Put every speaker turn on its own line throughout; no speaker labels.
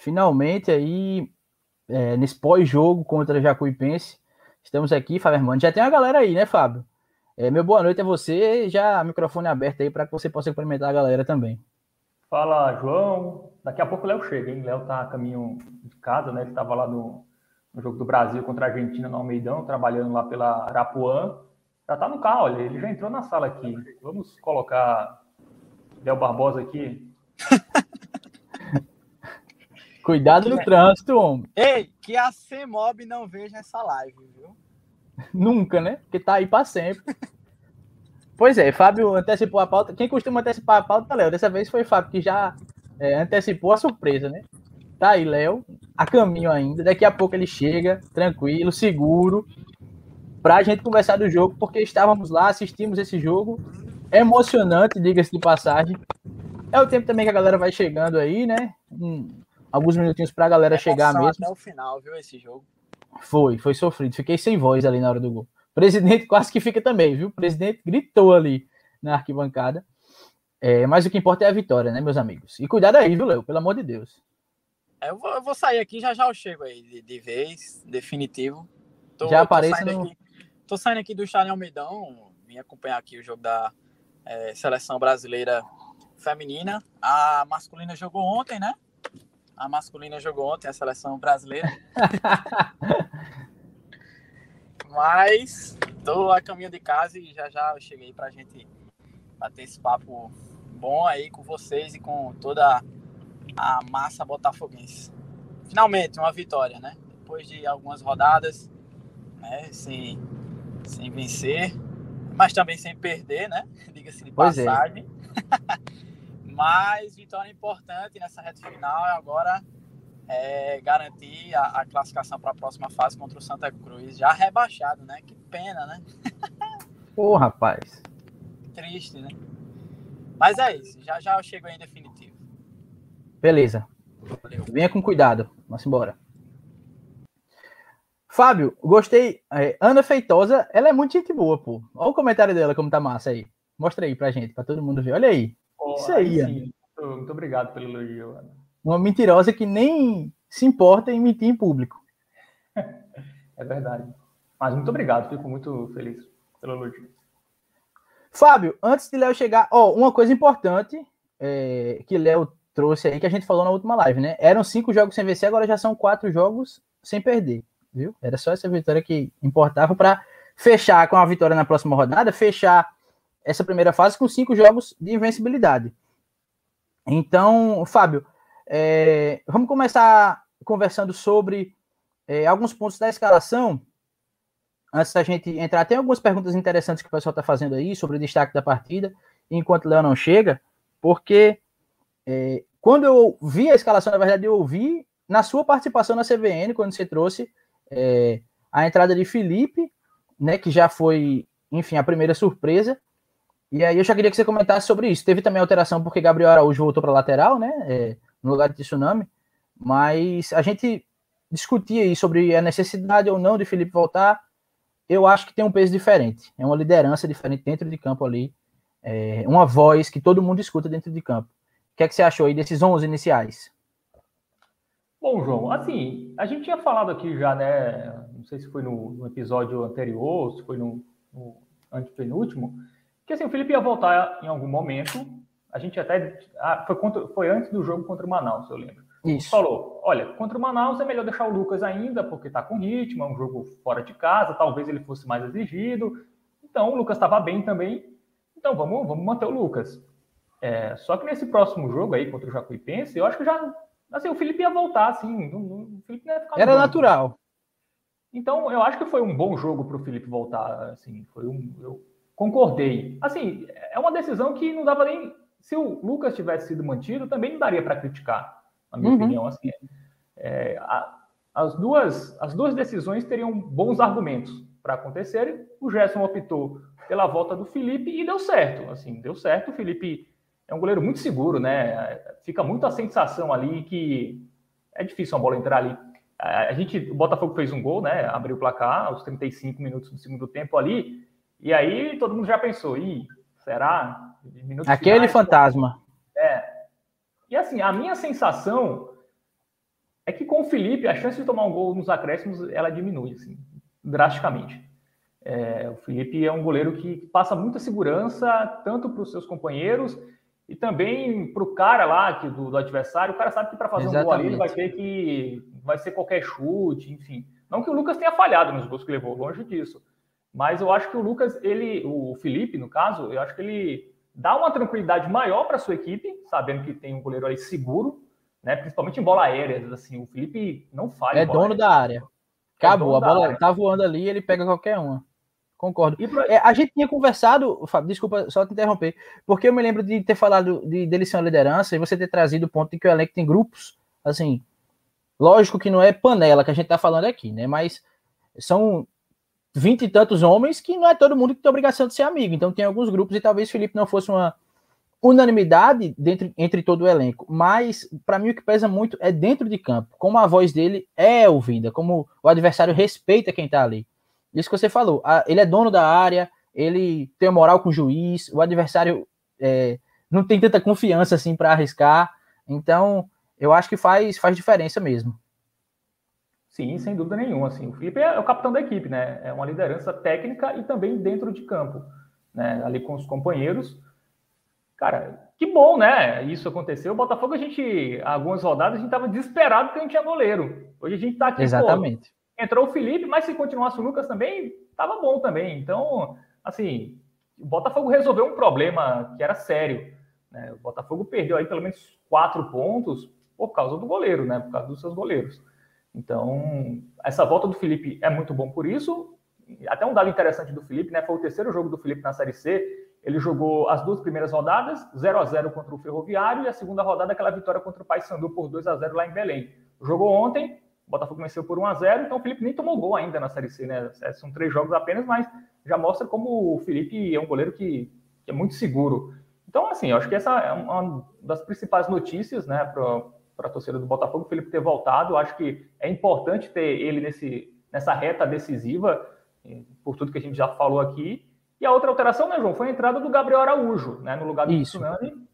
finalmente aí, é, nesse pós-jogo contra Jacuipense, estamos aqui, Fábio. Já tem uma galera aí, né, Fábio? É, meu boa noite a você, já microfone aberto aí para que você possa cumprimentar a galera também.
Fala, João. Daqui a pouco o Léo chega, hein? Léo tá a caminho de casa, né? Ele estava lá no, no, jogo do Brasil contra a Argentina no Almeidão, trabalhando lá pela Arapuã. Já tá no carro, olha, ele já entrou na sala aqui. Vamos colocar Léo Barbosa aqui.
Cuidado no trânsito, homem.
Ei, que a CEMOB não veja essa live, viu?
Nunca, né? Porque tá aí para sempre. pois é, Fábio antecipou a pauta. Quem costuma antecipar a pauta, Léo. Dessa vez foi Fábio, que já é, antecipou a surpresa, né? Tá aí, Léo, a caminho ainda. Daqui a pouco ele chega, tranquilo, seguro, pra gente conversar do jogo, porque estávamos lá, assistimos esse jogo. Emocionante, diga-se de passagem. É o tempo também que a galera vai chegando aí, né? Hum, alguns minutinhos pra galera chegar mesmo.
Até o final, viu, esse jogo.
Foi, foi sofrido. Fiquei sem voz ali na hora do gol. O presidente quase que fica também, viu? O presidente gritou ali na arquibancada. É, mas o que importa é a vitória, né, meus amigos? E cuidado aí, viu, Léo? Pelo amor de Deus.
É, eu vou, eu vou sair aqui, já já eu chego aí, de, de vez, definitivo.
Tô, já aparece
tô no... Aqui, tô saindo aqui do Estádio Almeidão, vim acompanhar aqui o jogo da é, Seleção Brasileira Feminina. A masculina jogou ontem, né? A masculina jogou ontem, a seleção brasileira. Mas tô a caminho de casa e já já eu cheguei pra gente bater esse papo bom aí com vocês e com toda a massa botafoguense. Finalmente, uma vitória, né? Depois de algumas rodadas, né, sem, sem vencer, mas também sem perder, né? Diga-se de pois é. passagem. É. Mas vitória importante nessa reta final é agora é, garantir a, a classificação para a próxima fase contra o Santa Cruz. Já rebaixado, né? Que pena, né?
Ô, rapaz.
Triste, né? Mas é isso. Já já eu chego aí em definitivo.
Beleza. Valeu. Venha com cuidado. Vamos embora. Fábio, gostei. É, Ana Feitosa, ela é muito gente boa, pô. Olha o comentário dela, como tá massa aí. Mostra aí pra gente, pra todo mundo ver. Olha aí. Isso aí,
aí muito, muito, obrigado pelo elogio, Ana.
Uma mentirosa que nem se importa em mentir em público.
é verdade. Mas muito obrigado, fico muito feliz pelo elogio.
Fábio, antes de Léo chegar, ó, uma coisa importante é, que Léo trouxe aí, que a gente falou na última live, né? Eram cinco jogos sem vencer, agora já são quatro jogos sem perder, viu? Era só essa vitória que importava para fechar com a vitória na próxima rodada, fechar essa primeira fase com cinco jogos de invencibilidade. Então, Fábio, é, vamos começar conversando sobre é, alguns pontos da escalação. Antes da gente entrar, tem algumas perguntas interessantes que o pessoal está fazendo aí sobre o destaque da partida, enquanto o Léo não chega, porque é, quando eu vi a escalação, na verdade, eu ouvi na sua participação na CVN, quando você trouxe é, a entrada de Felipe, né, que já foi, enfim, a primeira surpresa, e aí eu já queria que você comentasse sobre isso. Teve também alteração porque Gabriel Araújo voltou para lateral, né? É, no lugar de Tsunami. Mas a gente discutia aí sobre a necessidade ou não de Felipe voltar. Eu acho que tem um peso diferente. É uma liderança diferente dentro de campo ali. É uma voz que todo mundo escuta dentro de campo. O que é que você achou aí desses 11 iniciais?
Bom, João, assim, a gente tinha falado aqui já, né? Não sei se foi no, no episódio anterior, se foi no, no antepenúltimo, que assim, o Felipe ia voltar em algum momento. A gente até. Ah, foi, contra, foi antes do jogo contra o Manaus, eu lembro. Isso. Falou: olha, contra o Manaus é melhor deixar o Lucas ainda, porque está com ritmo, é um jogo fora de casa, talvez ele fosse mais exigido. Então, o Lucas estava bem também. Então, vamos, vamos manter o Lucas. É, só que nesse próximo jogo aí contra o Jacuipense, eu acho que já. Assim, o Felipe ia voltar, assim. o Felipe
ia ficar Era natural.
Então, eu acho que foi um bom jogo para o Felipe voltar. Assim, foi um. Eu, concordei. Assim, é uma decisão que não dava nem. Se o Lucas tivesse sido mantido, também não daria para criticar, na minha uhum. opinião. Assim, é, a, as, duas, as duas decisões teriam bons argumentos para acontecerem. O Gerson optou pela volta do Felipe e deu certo. Assim, deu certo. O Felipe é um goleiro muito seguro, né? Fica muito a sensação ali que é difícil uma bola entrar ali. A gente, o Botafogo fez um gol, né? Abriu o placar aos 35 minutos do segundo tempo ali. E aí todo mundo já pensou, ih, será?
Aquele finais, fantasma.
É. E assim, a minha sensação é que com o Felipe, a chance de tomar um gol nos acréscimos, ela diminui, assim, drasticamente. É, o Felipe é um goleiro que passa muita segurança, tanto para os seus companheiros e também para o cara lá que, do, do, adversário. O cara sabe que para fazer Exatamente. um gol ali ele vai ter que. Vai ser qualquer chute, enfim. Não que o Lucas tenha falhado nos gols que levou, longe disso. Mas eu acho que o Lucas, ele, o Felipe, no caso, eu acho que ele dá uma tranquilidade maior para sua equipe, sabendo que tem um goleiro ali seguro, né? Principalmente em bola aérea. Assim, o Felipe não falha.
É dono aérea. da área. Acabou, é a bola tá voando ali, ele pega qualquer uma. Concordo. Pra... É, a gente tinha conversado, Fábio, desculpa só te interromper, porque eu me lembro de ter falado de, dele ser uma liderança e você ter trazido o ponto de que o elenco tem grupos, assim, lógico que não é panela que a gente tá falando aqui, né? Mas são vinte e tantos homens que não é todo mundo que tem obrigação de ser amigo. Então tem alguns grupos e talvez Felipe não fosse uma unanimidade dentro, entre todo o elenco. Mas para mim o que pesa muito é dentro de campo, como a voz dele é ouvida, como o adversário respeita quem tá ali. Isso que você falou, a, ele é dono da área, ele tem moral com o juiz, o adversário é, não tem tanta confiança assim para arriscar. Então, eu acho que faz, faz diferença mesmo.
Sim, sem dúvida nenhuma. Assim. O Felipe é o capitão da equipe, né? É uma liderança técnica e também dentro de campo, né? Ali com os companheiros. Cara, que bom, né? Isso aconteceu. O Botafogo, a gente, algumas rodadas, a gente estava desesperado porque não tinha goleiro. Hoje a gente está aqui.
Exatamente.
Pô, entrou o Felipe, mas se continuasse o Lucas também, estava bom também. Então, assim, o Botafogo resolveu um problema que era sério. Né? O Botafogo perdeu aí pelo menos quatro pontos por causa do goleiro, né? Por causa dos seus goleiros. Então, essa volta do Felipe é muito bom por isso. Até um dado interessante do Felipe, né? Foi o terceiro jogo do Felipe na Série C. Ele jogou as duas primeiras rodadas, 0 a 0 contra o Ferroviário, e a segunda rodada, aquela vitória contra o Paysandu por 2 a 0 lá em Belém. Jogou ontem, o Botafogo venceu por 1 a 0 então o Felipe nem tomou gol ainda na Série C, né? É, são três jogos apenas, mas já mostra como o Felipe é um goleiro que, que é muito seguro. Então, assim, eu acho que essa é uma das principais notícias, né, para para a torcida do Botafogo, o Felipe ter voltado. Acho que é importante ter ele nesse, nessa reta decisiva, por tudo que a gente já falou aqui. E a outra alteração, né, João, foi a entrada do Gabriel Araújo, né, no lugar do Isso. Tsunami.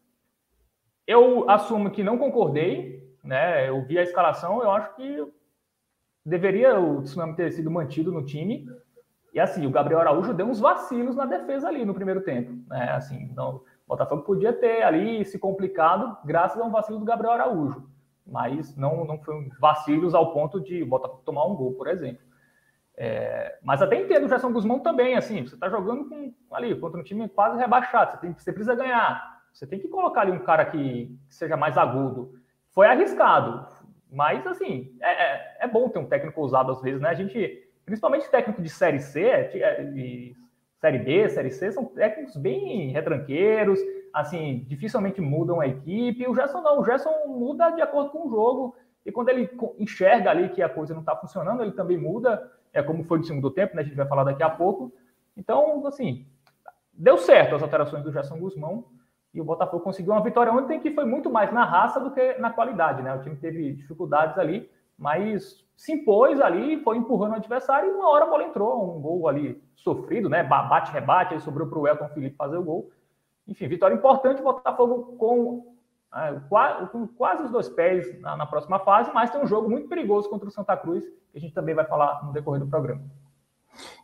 Eu assumo que não concordei, né? Eu vi a escalação, eu acho que deveria o Tsunami ter sido mantido no time. E assim, o Gabriel Araújo deu uns vacilos na defesa ali no primeiro tempo, né? Assim, não, o Botafogo podia ter ali se complicado graças a um vacilo do Gabriel Araújo mas não, não foi vacilos ao ponto de Botafogo tomar um gol, por exemplo. É, mas até entendo o Gerson Guzmão também, assim, você está jogando com, ali contra um time quase rebaixado, você, tem, você precisa ganhar, você tem que colocar ali um cara que, seja mais agudo. Foi arriscado, mas assim, é, é, é, bom ter um técnico ousado às vezes, né? A gente, principalmente técnico de Série C, é, de Série B, Série C, são técnicos bem retranqueiros, assim, dificilmente mudam a equipe. O Gerson não, o Gerson muda de acordo com o jogo. E quando ele enxerga ali que a coisa não está funcionando, ele também muda. É como foi no segundo tempo, né? A gente vai falar daqui a pouco. Então, assim, deu certo as alterações do Gerson Guzmão. E o Botafogo conseguiu uma vitória ontem que foi muito mais na raça do que na qualidade, né? O time teve dificuldades ali, mas se impôs ali, foi empurrando o adversário e uma hora a bola entrou, um gol ali sofrido, né? Bate-rebate, aí sobrou para o Elton Felipe fazer o gol. Enfim, vitória importante, Botafogo com, é, com quase os dois pés na, na, próxima fase, mas tem um jogo muito perigoso contra o Santa Cruz, que a gente também vai falar no decorrer do programa.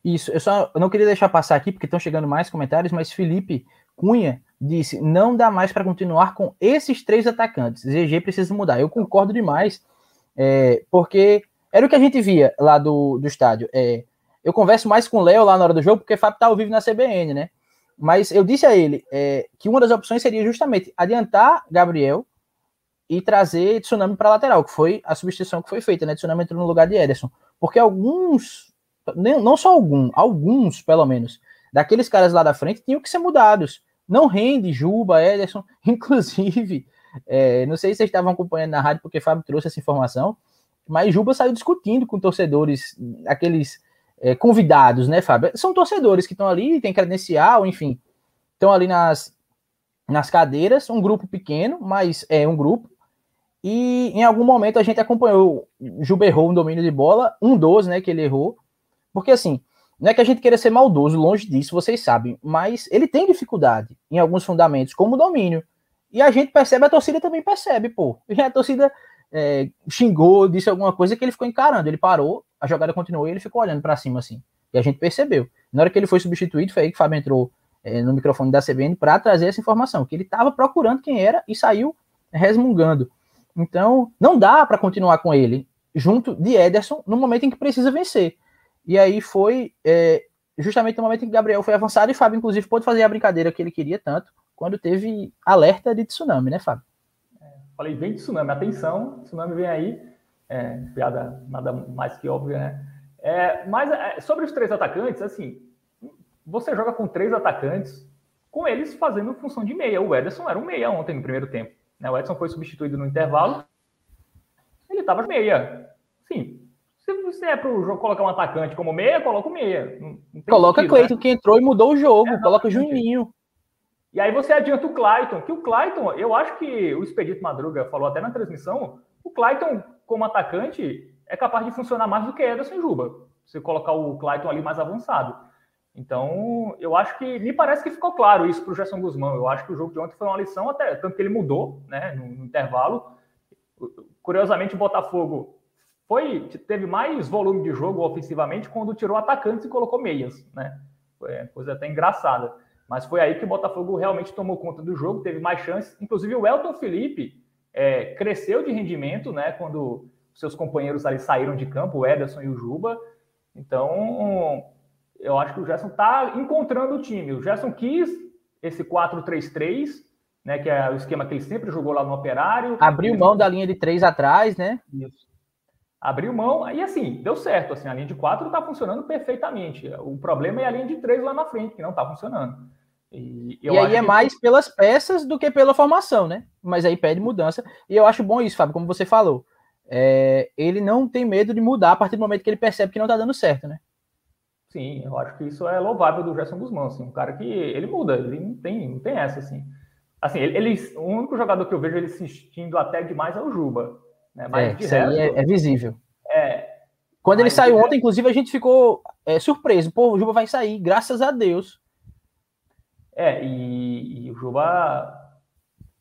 Isso, eu só eu não queria deixar passar aqui, porque estão chegando mais comentários, mas Felipe Cunha disse: não dá mais para continuar com esses três atacantes. ZG precisa mudar. Eu concordo demais, é, porque era o que a gente via lá do, do estádio. É, eu converso mais com o Léo lá na hora do jogo, porque Fábio tá ao vivo na CBN, né? Mas eu disse a ele é, que uma das opções seria justamente adiantar Gabriel e trazer Tsunami para lateral, que foi a substituição que foi feita, né? Tsunami entrou no lugar de Ederson. Porque alguns, não só algum, alguns pelo menos, daqueles caras lá da frente tinham que ser mudados. Não rende Juba, Ederson, inclusive, é, não sei se vocês estavam acompanhando na rádio porque Fábio trouxe essa informação, mas Juba saiu discutindo com torcedores, aqueles é, convidados, né, Fábio? São torcedores que estão ali, tem credencial, enfim, estão ali nas, nas cadeiras, um grupo pequeno, mas é um grupo. E em algum momento a gente acompanhou, Juba errou um domínio de bola, um 12, né, que ele errou, porque assim, não é que a gente queira ser maldoso, longe disso, vocês sabem, mas ele tem dificuldade em alguns fundamentos, como o domínio. E a gente percebe, a torcida também percebe, pô. E a torcida é, xingou, disse alguma coisa que ele ficou encarando. Ele parou, a jogada continuou e ele ficou olhando para cima assim. E a gente percebeu. Na hora que ele foi substituído, foi aí que o Fábio entrou é, no microfone da CBN para trazer essa informação, que ele estava procurando quem era e saiu resmungando. Então, não dá para continuar com ele junto de Ederson no momento em que precisa vencer. E aí foi é, justamente no momento em que Gabriel foi avançado e Fábio, inclusive, pôde fazer a brincadeira que ele queria tanto quando teve alerta de tsunami, né, Fábio?
É, falei, vem tsunami, atenção, tsunami vem aí. É, piada nada mais que óbvia, né? É, mas é, sobre os três atacantes, assim, você joga com três atacantes, com eles fazendo função de meia. O Ederson era um meia ontem no primeiro tempo. Né? O Edson foi substituído no intervalo. Ele estava meia. Sim. Se você é para o jogo colocar um atacante como meia, coloca o meia.
Não, não coloca sentido, Cleiton, né? que entrou e mudou o jogo. É, coloca o Juninho.
E aí você adianta o Clayton, que o Clayton, eu acho que o Expedito Madruga falou até na transmissão, o Clayton, como atacante, é capaz de funcionar mais do que Ederson Juba. Você colocar o Clayton ali mais avançado. Então, eu acho que me parece que ficou claro isso para o Gerson Guzmão. Eu acho que o jogo de ontem foi uma lição, até tanto que ele mudou né, no, no intervalo. Curiosamente, o Botafogo foi teve mais volume de jogo ofensivamente quando tirou atacantes e colocou meias, né? Foi coisa até engraçada. Mas foi aí que o Botafogo realmente tomou conta do jogo, teve mais chances. Inclusive, o Elton Felipe é, cresceu de rendimento, né? Quando seus companheiros ali saíram de campo, o Ederson e o Juba. Então, eu acho que o Gerson está encontrando o time. O Gerson quis esse 4-3-3, né, que é o esquema que ele sempre jogou lá no Operário.
Abriu mão da linha de três atrás, né?
Isso. Abriu mão, e assim, deu certo. Assim, a linha de quatro está funcionando perfeitamente. O problema é a linha de três lá na frente, que não está funcionando.
E, e aí é que... mais pelas peças do que pela formação, né? Mas aí pede mudança. E eu acho bom isso, Fábio, como você falou. É, ele não tem medo de mudar a partir do momento que ele percebe que não está dando certo, né?
Sim, eu acho que isso é louvável do Gerson Guzmão, assim, um cara que ele muda, ele não tem, não tem essa, assim. Assim, ele, ele, o único jogador que eu vejo ele insistindo até demais é o Juba. Né?
Mas é, isso resto, aí é, é, visível.
É.
Quando ele saiu ontem, inclusive, a gente ficou é, surpreso. Pô, o Juba vai sair, graças a Deus.
É, e, e o Juba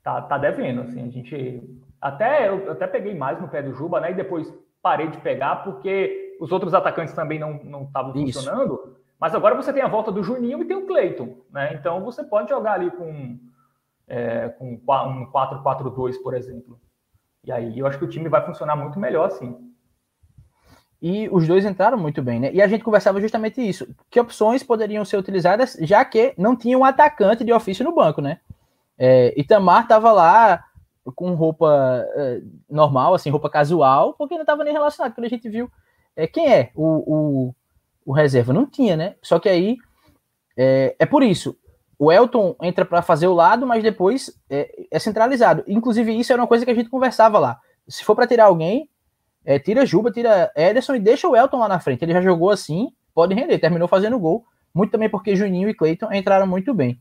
tá, tá devendo, assim, a gente... Até, eu até peguei mais no pé do Juba, né, e depois parei de pegar, porque os outros atacantes também não estavam funcionando. Mas agora você tem a volta do Juninho e tem o Cleiton, né? Então você pode jogar ali com, é, com um 4-4-2, por exemplo. E aí eu acho que o time vai funcionar muito melhor assim.
E os dois entraram muito bem, né? E a gente conversava justamente isso. Que opções poderiam ser utilizadas, já que não tinha um atacante de ofício no banco, né? É, Itamar estava lá com roupa é, normal, assim, roupa casual, porque não estava nem relacionado. Quando a gente viu é, quem é o, o, o, reserva? Não tinha, né? Só que aí é, é por isso. O Elton entra para fazer o lado, mas depois é, é, centralizado. Inclusive, isso era uma coisa que a gente conversava lá. Se for para tirar alguém, é, tira Juba, tira Ederson e deixa o Elton lá na frente. Ele já jogou assim, pode render, terminou fazendo gol. Muito também porque Juninho e Cleiton entraram muito bem.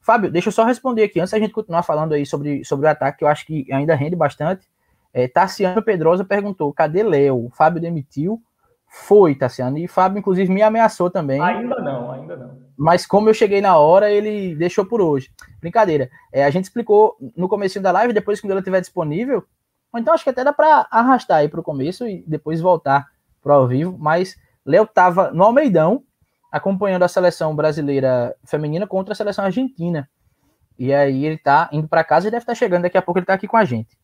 Fábio, deixa eu só responder aqui, antes da gente continuar falando aí sobre, sobre o ataque, que eu acho que ainda rende bastante. É, Tassiano Pedrosa perguntou: cadê Léo? O Fábio demitiu. Foi, Tassiano. E Fábio, inclusive, me ameaçou também.
Ainda não, ainda não.
Mas como eu cheguei na hora, ele deixou por hoje. Brincadeira. É, a gente explicou no começo da live, depois que ela estiver disponível. Ou então acho que até dá para arrastar aí para o começo e depois voltar para o ao vivo. Mas Léo estava no Almeidão, acompanhando a seleção brasileira feminina contra a seleção argentina. E aí ele está indo para casa e deve estar tá chegando. Daqui a pouco ele está aqui com a gente.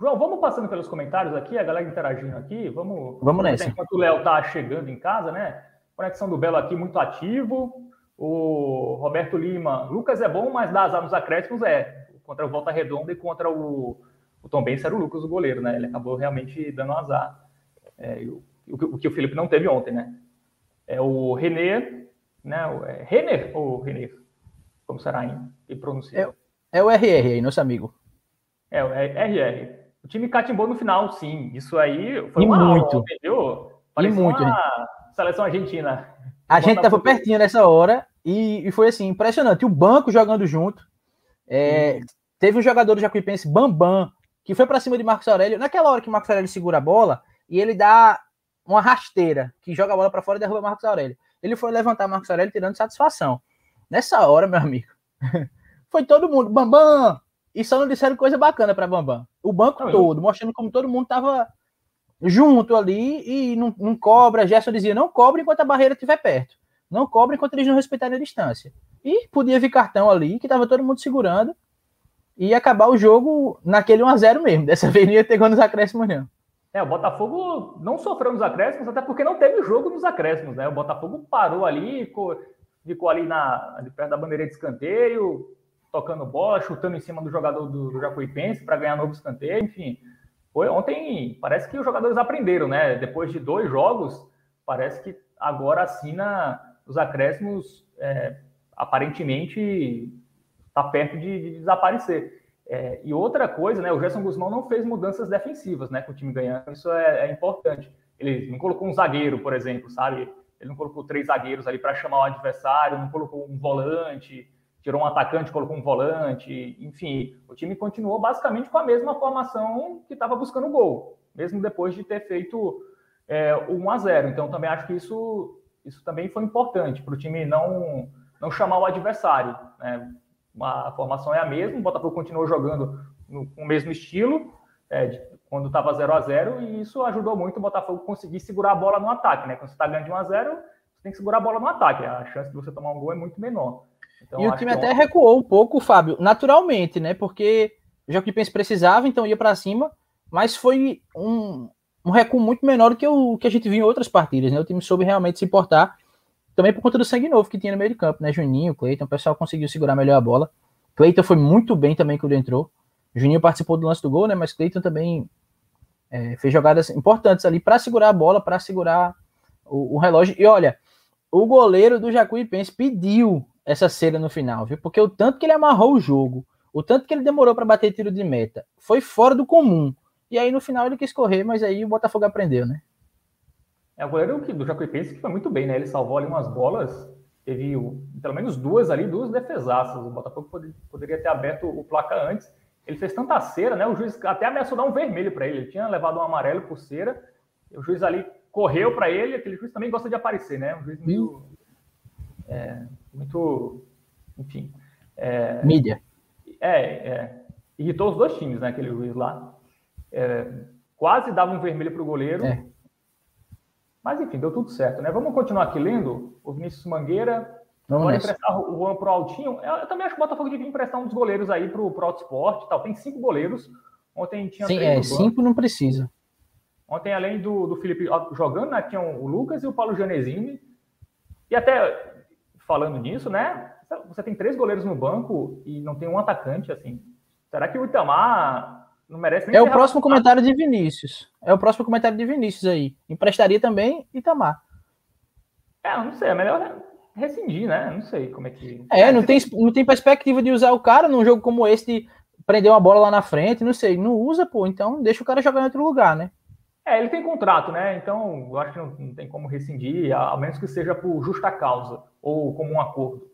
João, vamos passando pelos comentários aqui, a galera interagindo aqui. Vamos,
vamos nessa.
Enquanto o Léo tá chegando em casa, né? Conexão do Belo aqui muito ativo. O Roberto Lima, Lucas é bom, mas dá azar nos acréscimos, é. Contra o Volta Redonda e contra o, o Tom Benz era o Lucas, o goleiro, né? Ele acabou realmente dando azar. É, o, o, que o Felipe não teve ontem, né? É o René, né? O, é Renner ou Renner? Como será em, pronunciar?
É, é o RR aí, nosso amigo.
É, o RR. O time catimbou no final, sim. Isso aí foi
e
uma
muito.
aula, entendeu?
E muito,
uma seleção argentina.
A gente tava pertinho nessa hora e, e, foi assim, impressionante. O banco jogando junto. É, teve um jogador do Jacuipense, Bambam, que foi para cima de Marcos Aurélio. Naquela hora que Marcos Aurélio segura a bola e ele dá uma rasteira, que joga a bola para fora e derruba Marcos Aurélio. Ele foi levantar Marcos Aurélio tirando satisfação. Nessa hora, meu amigo, foi todo mundo, Bambam, e só não disseram coisa bacana para Bambam. O banco todo, eu... mostrando como todo mundo tava junto ali e não, não cobra. Gerson dizia: não cobre enquanto a barreira estiver perto. Não cobre enquanto eles não respeitarem a distância. E podia vir cartão ali, que tava todo mundo segurando. E acabar o jogo naquele 1x0 mesmo. Dessa vez não ia ter gol nos acréscimos, não.
É, o Botafogo não sofreu nos acréscimos, até porque não teve jogo nos acréscimos, né? O Botafogo parou ali, ficou, ali na, perto da bandeira de escanteio, tocando bola, chutando em cima do jogador do, do Jacuipense para ganhar novo escanteio, enfim. Foi ontem, parece que os jogadores aprenderam, né? Depois de dois jogos, parece que agora assina os acréscimos, é, aparentemente está perto de, de desaparecer. É, e outra coisa, né? O Gerson Guzmão não fez mudanças defensivas, né? Com o time ganhando, isso é, é importante. Ele não colocou um zagueiro, por exemplo, sabe? Ele não colocou três zagueiros ali para chamar o adversário, não colocou um volante, tirou um atacante, colocou um volante, enfim, o time continuou basicamente com a mesma formação que estava buscando o gol, mesmo depois de ter feito é, o 1 a 0. Então também acho que isso, isso também foi importante para o time não não chamar o adversário. Né? A formação é a mesma, o Botafogo continuou jogando no, com o mesmo estilo, é, de, quando estava 0 a 0 e isso ajudou muito o Botafogo conseguir segurar a bola no ataque, né? Quando você está ganhando de 1 a 0 você tem que segurar a bola no ataque, a chance de você tomar um gol é muito menor.
Então, e o time até recuou um pouco, Fábio, naturalmente, né? Porque o Jacuipense precisava, então ia para cima, mas foi um, um recuo muito menor do que o que a gente viu em outras partidas, né? O time soube realmente se importar também por conta do sangue novo que tinha no meio de campo, né? Juninho, Cleiton, o pessoal conseguiu segurar melhor a bola. Cleiton foi muito bem também quando entrou. Juninho participou do lance do gol, né? Mas Cleiton também é, fez jogadas importantes ali para segurar a bola, para segurar o, o, relógio. E olha, o goleiro do Jacuipense pediu essa cera no final, viu? Porque o tanto que ele amarrou o jogo, o tanto que ele demorou para bater tiro de meta, foi fora do comum. E aí no final ele quis correr, mas aí o Botafogo aprendeu, né?
É o goleiro que, do Jacuipense que foi muito bem, né? Ele salvou ali umas bolas, teve pelo menos duas ali, duas defesaças. O Botafogo poderia, poderia ter aberto o placar antes. Ele fez tanta cera, né? O juiz até ameaçou dar um vermelho para ele. Ele tinha levado um amarelo por cera. O juiz ali correu para ele. Aquele juiz também gosta de aparecer, né? Um juiz meio. É, muito. Enfim.
É, Mídia.
É, é, irritou os dois times, né? Aquele juiz lá. É, quase dava um vermelho para o goleiro. É. Mas enfim, deu tudo certo, né? Vamos continuar aqui lendo. O Vinícius Mangueira Vamos pode emprestar o Juan pro Altinho. Eu, também acho que o Botafogo devia emprestar um dos goleiros aí pro, pro Autosport tal. Tem cinco goleiros. Ontem tinha
Sim, é, cinco não precisa.
Ontem, além do, do Felipe jogando, né, tinha o Lucas e o Paulo Janesini. E até falando nisso, né? Você tem três goleiros no banco e não tem um atacante, assim. Será que o Itamar não merece nem
É o próximo comentário de Vinícius. É o próximo comentário de Vinícius aí. Emprestaria também Itamar.
É, não sei, é melhor rescindir, né? Não sei como é que.
É, não tem, não tem perspectiva de usar o cara num jogo como esse de prender uma bola lá na frente, não sei. Não usa, pô, então deixa o cara jogar em outro lugar, né?
É, ele tem contrato, né? Então eu acho que não, não tem como rescindir, a, a menos que seja por justa causa ou como um acordo.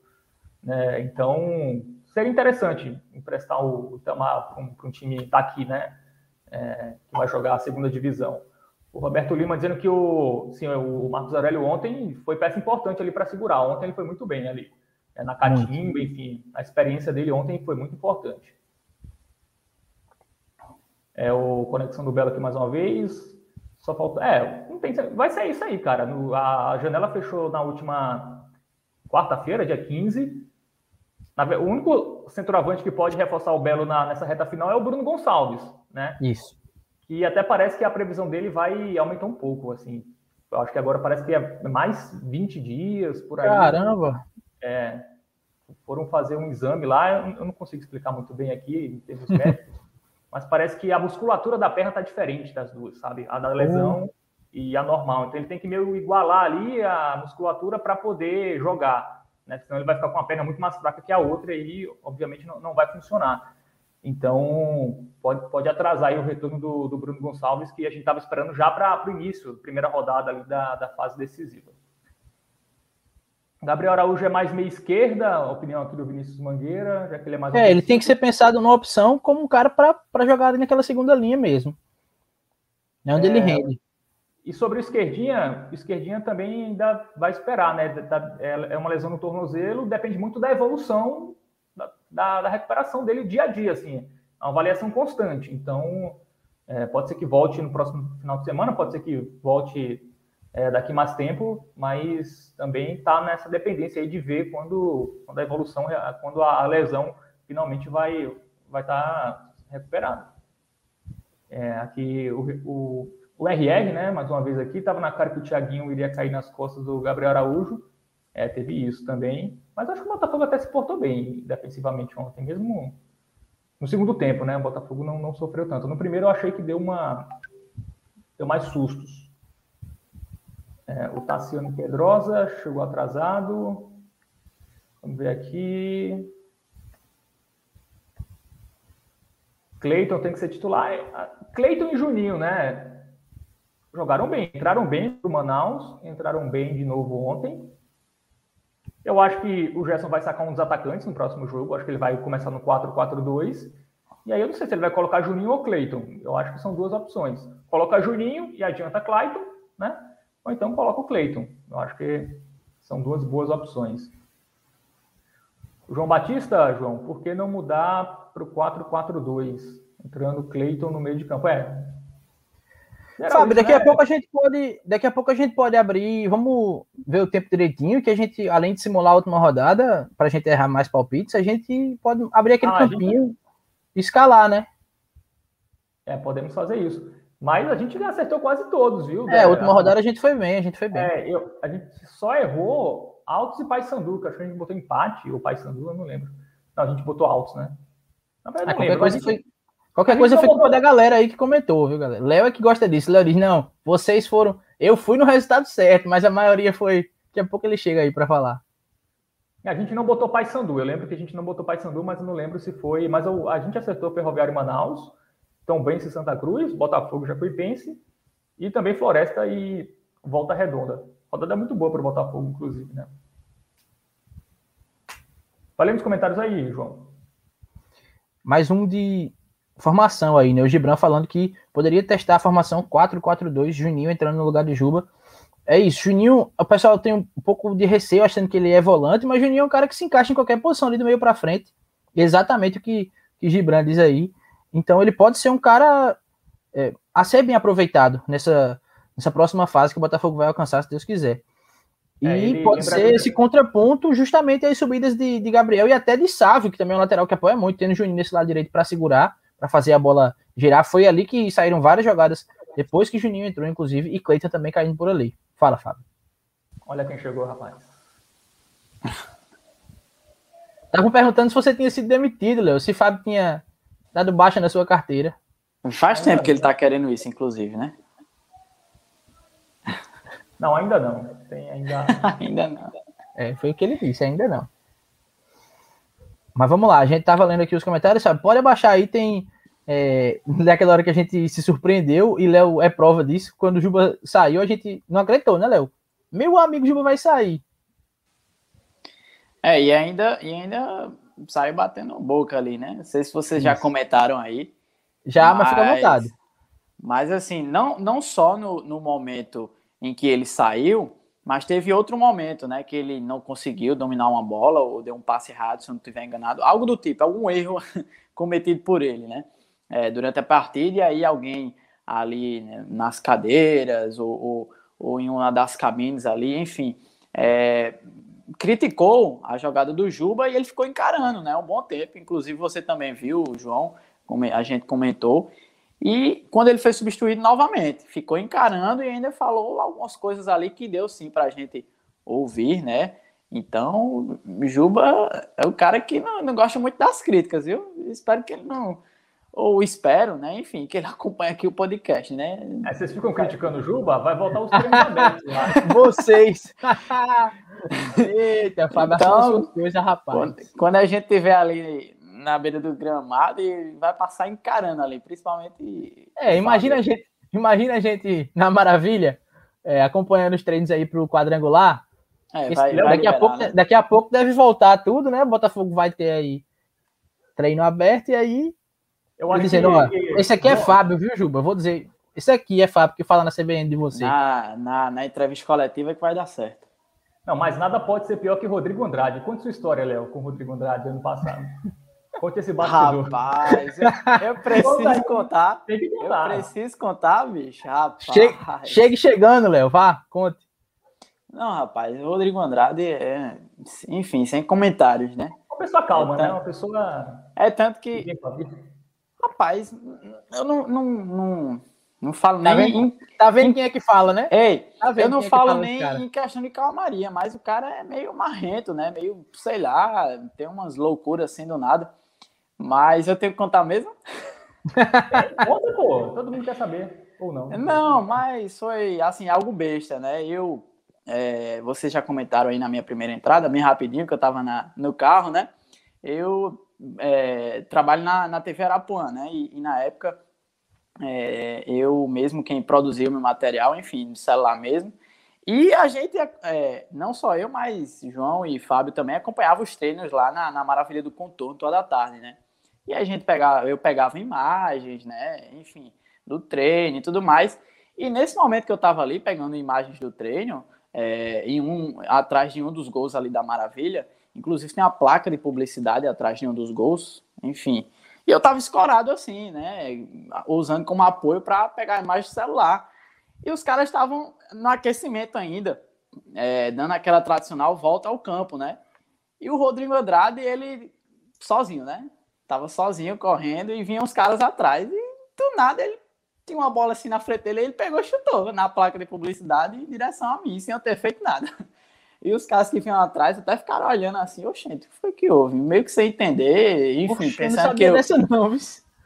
Né? Então, seria interessante emprestar o Itamar para um, um, time daqui, né? É, que vai jogar a segunda divisão. O Roberto Lima dizendo que o, sim, o Marcos Aurélio ontem foi peça importante ali para segurar. Ontem ele foi muito bem ali. É, na catimba, enfim, a experiência dele ontem foi muito importante. É o Conexão do Belo aqui mais uma vez. Só falta. É, não tem, vai ser isso aí, cara. No, a janela fechou na última quarta-feira, dia 15. O único centroavante que pode reforçar o Belo na, nessa reta final é o Bruno Gonçalves, né?
Isso.
E até parece que a previsão dele vai aumentar um pouco, assim. Eu acho que agora parece que é mais 20 dias por aí.
Caramba!
É, foram fazer um exame lá, eu não consigo explicar muito bem aqui em termos médicos, mas parece que a musculatura da perna está diferente das duas, sabe? A da lesão uhum. e a normal. Então ele tem que meio igualar ali a musculatura para poder jogar né? Senão ele vai ficar com uma perna muito mais fraca que a outra e, obviamente, não, não vai funcionar. Então, pode, pode atrasar o retorno do, do, Bruno Gonçalves, que a gente estava esperando já para o início, primeira rodada ali da, da fase decisiva. Gabriel Araújo é mais meia esquerda, a opinião aqui do Vinícius Mangueira, já que ele é mais.
É, ele tem que ser pensado numa opção como um cara para jogar ali naquela segunda linha mesmo. É onde é, ele rende.
E sobre o esquerdinha, o esquerdinha também ainda vai esperar, né? É, é uma lesão no tornozelo, depende muito da evolução da, da, recuperação dele dia a dia, assim. uma avaliação constante. Então, é, pode ser que volte no próximo final de semana, pode ser que volte é, daqui mais tempo, mas também está nessa dependência aí de ver quando, quando a evolução, quando a lesão finalmente vai vai estar tá recuperada. É, aqui o, o, o, RR, né, mais uma vez aqui, estava na cara que o Thiaguinho iria cair nas costas do Gabriel Araújo, é, teve isso também, mas acho que o Botafogo até se portou bem defensivamente ontem, mesmo no segundo tempo, né, o Botafogo não, não sofreu tanto. No primeiro eu achei que deu uma deu mais sustos, é, o Tassiano Pedrosa chegou atrasado. Vamos ver aqui. Cleiton tem que ser titular. Cleiton e Juninho, né? Jogaram bem, entraram bem para o Manaus, entraram bem de novo ontem. Eu acho que o Gerson vai sacar um dos atacantes no próximo jogo. Acho que ele vai começar no 4-4-2. E aí eu não sei se ele vai colocar Juninho ou Cleiton. Eu acho que são duas opções. Coloca Juninho e adianta Cleiton, né? ou então coloca o Cleiton. Eu acho que são duas boas opções. João Batista, João, por que não mudar para o 4-4-2? Entrando Cleiton no meio de campo. É.
Fábio, daqui né? a pouco a gente pode. Daqui a pouco a gente pode abrir. Vamos ver o tempo direitinho, que a gente, além de simular a última rodada, para a gente errar mais palpites, a gente pode abrir aquele ah, campinho gente... e escalar, né?
É, podemos fazer isso. Mas a gente acertou quase todos, viu?
É, a última rodada a gente foi bem, a gente foi bem.
É, eu, a gente só errou Altos e Paysandu, que acho que a gente botou empate, ou Paysandu, eu não lembro. Não, a gente botou Altos, né?
Na verdade, ah, qualquer lembro, coisa foi, qualquer coisa foi da galera aí que comentou, viu, galera? Léo é que gosta disso. Léo diz, não, vocês foram... Eu fui no resultado certo, mas a maioria foi... Daqui a pouco ele chega aí para falar.
A gente não botou Paysandu. Eu lembro que a gente não botou Paysandu, mas eu não lembro se foi... Mas a gente acertou Ferroviário Manaus Tombense Santa Cruz, Botafogo Jacuipense e também Floresta e Volta Redonda. Rodada é muito boa para o Botafogo, inclusive, né? Falei nos comentários aí, João.
Mais um de formação aí, né? O Gibran falando que poderia testar a formação 4-4-2, Juninho entrando no lugar de Juba. É isso, Juninho, o pessoal tem um pouco de receio achando que ele é volante, mas Juninho é um cara que se encaixa em qualquer posição ali do meio para frente. Exatamente o que, que Gibran diz aí. Então ele pode ser um cara é, a ser bem aproveitado nessa, nessa próxima fase que o Botafogo vai alcançar, se Deus quiser. E é, pode ser esse contraponto justamente às subidas de, de, Gabriel e até de Sávio, que também é um lateral que apoia muito, tendo Juninho nesse lado direito para segurar, para fazer a bola girar. Foi ali que saíram várias jogadas depois que Juninho entrou, inclusive, e Cleiton também caindo por ali. Fala, Fábio.
Olha quem chegou, rapaz.
Estavam perguntando se você tinha sido demitido, Léo. Se Fábio tinha dado baixa na sua carteira.
Faz tempo que ele está querendo isso, inclusive, né?
Não, ainda não. Tem ainda...
ainda não.
É, foi o que ele disse, ainda não. Mas vamos lá, a gente tava lendo aqui os comentários, sabe? Pode abaixar aí, tem. É, daquela hora que a gente se surpreendeu, e Léo é prova disso. Quando o Juba saiu, a gente não acreditou, né, Léo? Meu amigo Juba vai sair.
É, e ainda, e ainda saiu batendo boca ali, né? Não sei se vocês já comentaram aí.
Já, mas, mas fica à vontade.
Mas assim, não, não só no, no momento em que ele saiu, mas teve outro momento, né? Que ele não conseguiu dominar uma bola ou deu um passe errado, se eu não estiver enganado. Algo do tipo, algum erro cometido por ele, né? É, durante a partida, e aí alguém ali né, nas cadeiras ou, ou, ou, em uma das cabines ali, enfim, é, criticou a jogada do Juba e ele ficou encarando, né? Um bom tempo. Inclusive você também viu, João, como a gente comentou. E quando ele foi substituído novamente, ficou encarando e ainda falou algumas coisas ali que deu sim para a gente ouvir, né? Então, Juba é o cara que não, não gosta muito das críticas, viu? Espero que ele não, ou espero, né? Enfim, que ele acompanhe aqui o podcast, né?
É, vocês ficam criticando o Juba? Vai voltar os prêmios abertos lá.
Vocês! Eita, Fábio, então, coisa, rapaz.
Quando, quando, a gente estiver ali na beira do gramado, ele vai passar encarando ali, principalmente.
É, imagina a gente, imagina a gente na maravilha, é, acompanhando os treinos aí pro quadrangular. É, vai, Esse, vai daqui, liberar, a pouco, né? daqui a pouco deve voltar tudo, né? O Botafogo vai ter aí treino aberto e aí eu acho dizendo, que, ó, esse aqui é Fábio, viu, Juba? Eu vou dizer, esse aqui é Fábio que fala na CBN de você.
Na, na, na entrevista coletiva que vai dar certo.
Não, mas nada pode ser pior que Rodrigo Andrade. Conta sua história, Léo, com o Rodrigo Andrade ano passado. Conte esse bastidor.
Rapaz, eu, eu preciso contar.
Tem que contar.
Eu preciso contar, bicho. Rapaz.
Chegue, chegue chegando, Léo. Vá, conte.
Não, rapaz, o Rodrigo Andrade é. Enfim, sem comentários, né?
Uma pessoa calma,
É
né?
tanto-
Uma pessoa.
É tanto que, rapaz, eu não, não, não, não falo
Tá
nem.
vendo?
Em,
Tá vendo quem é que fala, né?
ei,
Tá vendo
eu não
quem é que
falo
fala
nem
cara?
em questão de calmaria, mas o cara é meio marrento, né? Meio, sei lá, tem umas loucuras assim do nada. Mas eu tenho que contar mesmo?
Conta, pô. Todo mundo quer saber. Ou não.
Não, mas foi assim, algo besta, né? Eu, é, vocês já comentaram aí na minha primeira entrada, bem rapidinho, que eu tava na, no carro, né? Eu é, trabalho na, na TV Arapuã, né? E, e na época, é, eu mesmo quem produzia o meu material, enfim, no celular mesmo. E a gente, é, não só eu, mas João e Fábio também acompanhava os treinos lá na, na Maravilha do Contorno toda a tarde, né? E a gente pegava, eu pegava imagens, né? Enfim, do treino e tudo mais. E nesse momento que eu estava ali pegando imagens do treino, é, em um, atrás de um dos gols ali da Maravilha, inclusive tem a placa de publicidade atrás de um dos gols, enfim. E eu estava escorado assim, né? Usando como apoio para pegar a imagem do celular. E os caras estavam no aquecimento ainda, é, dando aquela tradicional volta ao campo, né? E o Rodrigo Andrade, ele sozinho, né? Tava sozinho correndo e vinham os caras atrás. E do nada ele tinha uma bola assim na frente dele, ele pegou e chutou na placa de publicidade em direção a mim, sem eu ter feito nada. E os caras que vinham atrás até ficaram olhando assim, oxente, o que foi que houve? Meio que sem entender, enfim,
Oxe, eu não
pensando que
sabia
eu...
dessa não?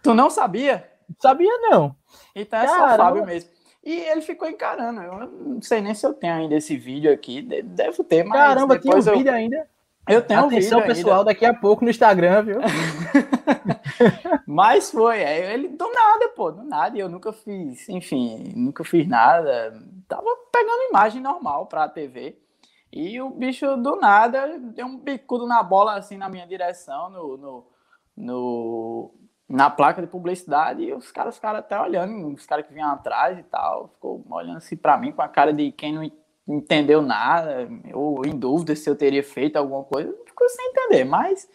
Tu não sabia?
Sabia não.
Então é só o. Fábio mesmo. E ele ficou encarando. Eu não sei nem se eu tenho ainda esse vídeo aqui. de- Devo ter, mas
Caramba, tinha um
depois eu,
vídeo ainda.
Eu tenho um
Atenção,
vídeo
pessoal,
ainda.
daqui a pouco no Instagram, viu?
Mas foi, é, ele do nada, pô, do nada. Eu nunca fiz, enfim, nunca fiz nada. Tava pegando imagem normal pra TV. E o bicho do nada deu um bicudo na bola assim na minha direção, no, no, no- na placa de publicidade. E os caras ficaram até olhando, os caras que vinham atrás e tal, ficou olhando assim pra mim com a cara de quem não entendeu nada, ou em dúvida se eu teria feito alguma coisa. Ficou sem entender, mas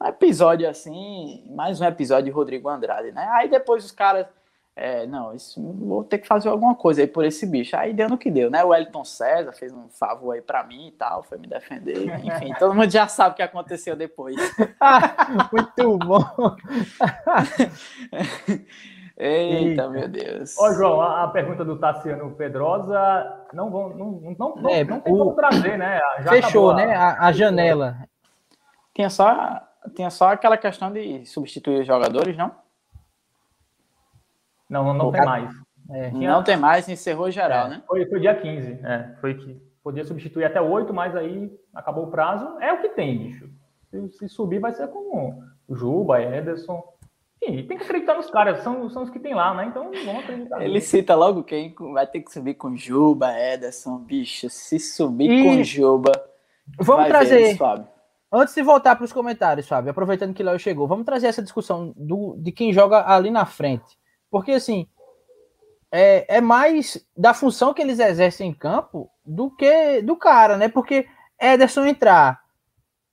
um episódio assim, mais um episódio de Rodrigo Andrade, né? Aí depois os caras, é, não, isso vou ter que fazer alguma coisa aí por esse bicho. Aí deu no que deu, né? O Elton César fez um favor aí pra mim e tal, foi me defender. Enfim, todo mundo já sabe o que aconteceu depois.
Ah, Muito bom.
Eita,
Eita.
meu Deus.
Ó, João, a, a pergunta do Tassiano Pedrosa não vão, não, não, não,
É,
não tem
o-
como trazer, né? Já
Fechou, né? A, a janela.
Tinha só, tinha só aquela questão de substituir os jogadores, não?
Não, não, não tem mais.
É.
Tinha-
Não tem mais, encerrou geral,
É,
né?
Foi, foi dia 15, é, foi que podia substituir até 8, mas aí acabou o prazo. É o que tem, bicho. Se, se subir, vai ser com o Juba, Ederson. Enfim, tem que acreditar nos caras, são, são os que tem lá, né? Então vamos acreditar.
Ele
neles.
cita logo quem vai ter que subir com Juba, Ederson, bicho. Se subir
E-
com Juba.
Vamos
vai
trazer.
eles, Fábio.
Antes de voltar para os comentários, Fábio, aproveitando que Léo chegou, vamos trazer essa discussão do, de quem joga ali na frente. Porque, assim, é, é mais da função que eles exercem em campo do que do cara, né? Porque Ederson entrar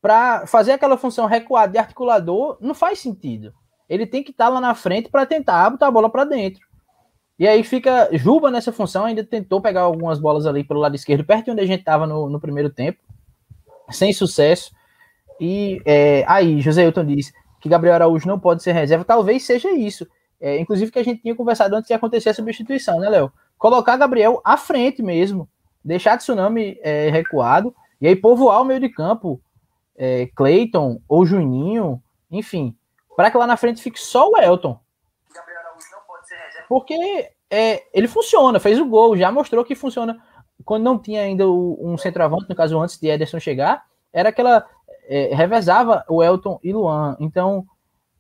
para fazer aquela função recuada de articulador não faz sentido. Ele tem que estar lá na frente para tentar botar a bola para dentro. E aí fica Juba nessa função, ainda tentou pegar algumas bolas ali pelo lado esquerdo, perto de onde a gente estava no, no primeiro tempo, sem sucesso. E é, aí, José Hilton diz que Gabriel Araújo não pode ser reserva. Talvez seja isso. É, inclusive que a gente tinha conversado antes de acontecer a substituição, né, Léo? Colocar Gabriel à frente mesmo. Deixar Tsunami é, recuado. E aí povoar o meio de campo. É, ou Juninho. Enfim. Para que lá na frente fique só o Elton. Porque é, ele funciona, fez o gol, já mostrou que funciona. Quando não tinha ainda um centroavante, no caso antes de Ederson chegar, era aquela. É, revezava o Elton e Luan. Então,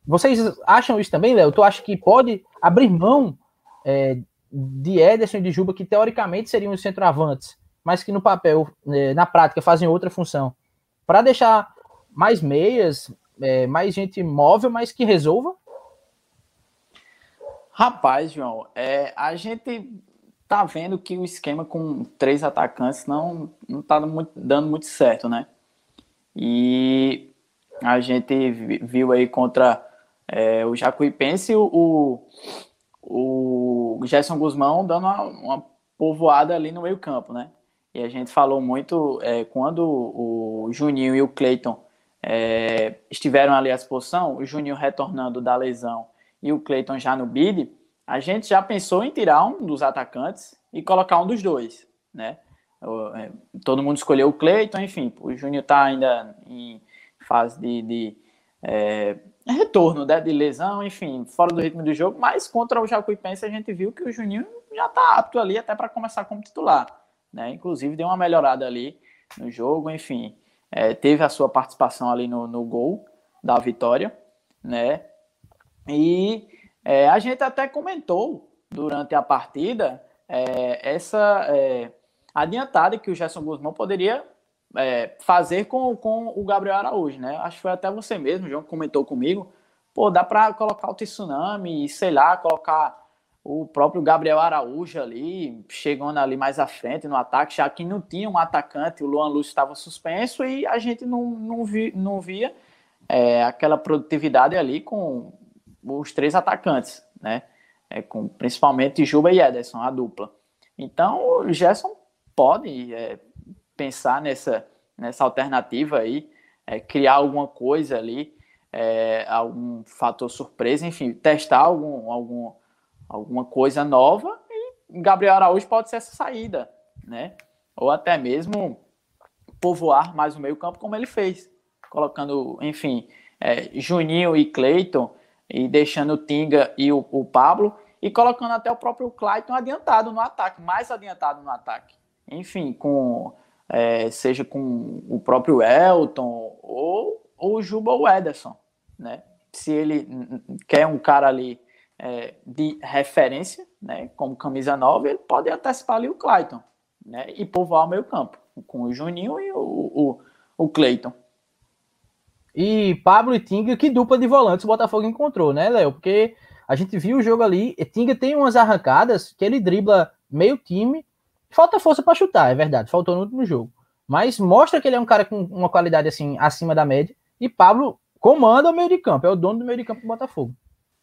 vocês acham isso também, Léo? Tu acha que pode abrir mão é, de Ederson e de Juba, que teoricamente seriam os centroavantes, mas que no papel, é, na prática, fazem outra função, para deixar mais meias, é, mais gente móvel, mas que resolva?
Rapaz, João, é, a gente tá vendo que o esquema com três atacantes não, não tá muito- dando muito certo, né? E A gente viu aí contra é, o Jacuipense o, o, o Gerson Guzmão dando uma, uma povoada ali no meio campo, né? E a gente falou muito é, quando o Juninho e o Cleiton é, estiveram ali à exposição, o Juninho retornando da lesão e o Cleiton já no bid, a gente já pensou em tirar um dos atacantes e colocar um dos dois, né? É, todo mundo escolheu o Cleiton, enfim, o Juninho está ainda em fase de, de é, retorno né, de lesão, enfim, fora do ritmo do jogo, mas contra o Jacuipense a gente viu que o Juninho já está apto ali até para começar como titular né? Inclusive deu uma melhorada ali no jogo, enfim, é, teve a sua participação ali no, no gol da vitória, né? E é, a gente até comentou durante a partida é, essa é, adiantada que o Gerson Guzmão poderia é, fazer com, com o Gabriel Araújo, né? Acho que foi até você mesmo, João, comentou comigo. Pô, dá para colocar o Tsunami, sei lá, colocar o próprio Gabriel Araújo ali, chegando ali mais à frente no ataque, já que não tinha um atacante, o Luan Lúcio estava suspenso e a gente não, não, vi, não via é, aquela produtividade ali com os três atacantes, né? É, com, principalmente Juba e Ederson, a dupla. Então o Gerson pode é, pensar nessa, nessa alternativa aí, é, criar alguma coisa ali, é, algum fator surpresa, enfim, testar algum, algum alguma coisa nova e Gabriel Araújo pode ser essa saída, né? Ou até mesmo povoar mais o meio campo como ele fez, colocando, enfim, é, Juninho e Cleiton e deixando o Tinga e o, o, Pablo e colocando até o próprio Clayton adiantado no ataque, mais adiantado no ataque. Enfim, com é, seja com o próprio Elton ou, ou o Juba ou o Ederson, né? Se ele quer um cara ali é, de referência, né, como camisa 9, ele pode antecipar ali o Clayton né, e povoar o meio campo, com o Juninho e o, o, o Clayton.
E Pablo e Tinga, que dupla de volantes o Botafogo encontrou, né, Léo? Porque a gente viu o jogo ali, e Tinga tem umas arrancadas que ele dribla meio time, falta força para chutar, é verdade, faltou no último jogo. Mas mostra que ele é um cara com uma qualidade assim acima da média, e Pablo comanda o meio de campo, é o dono do meio de campo do Botafogo.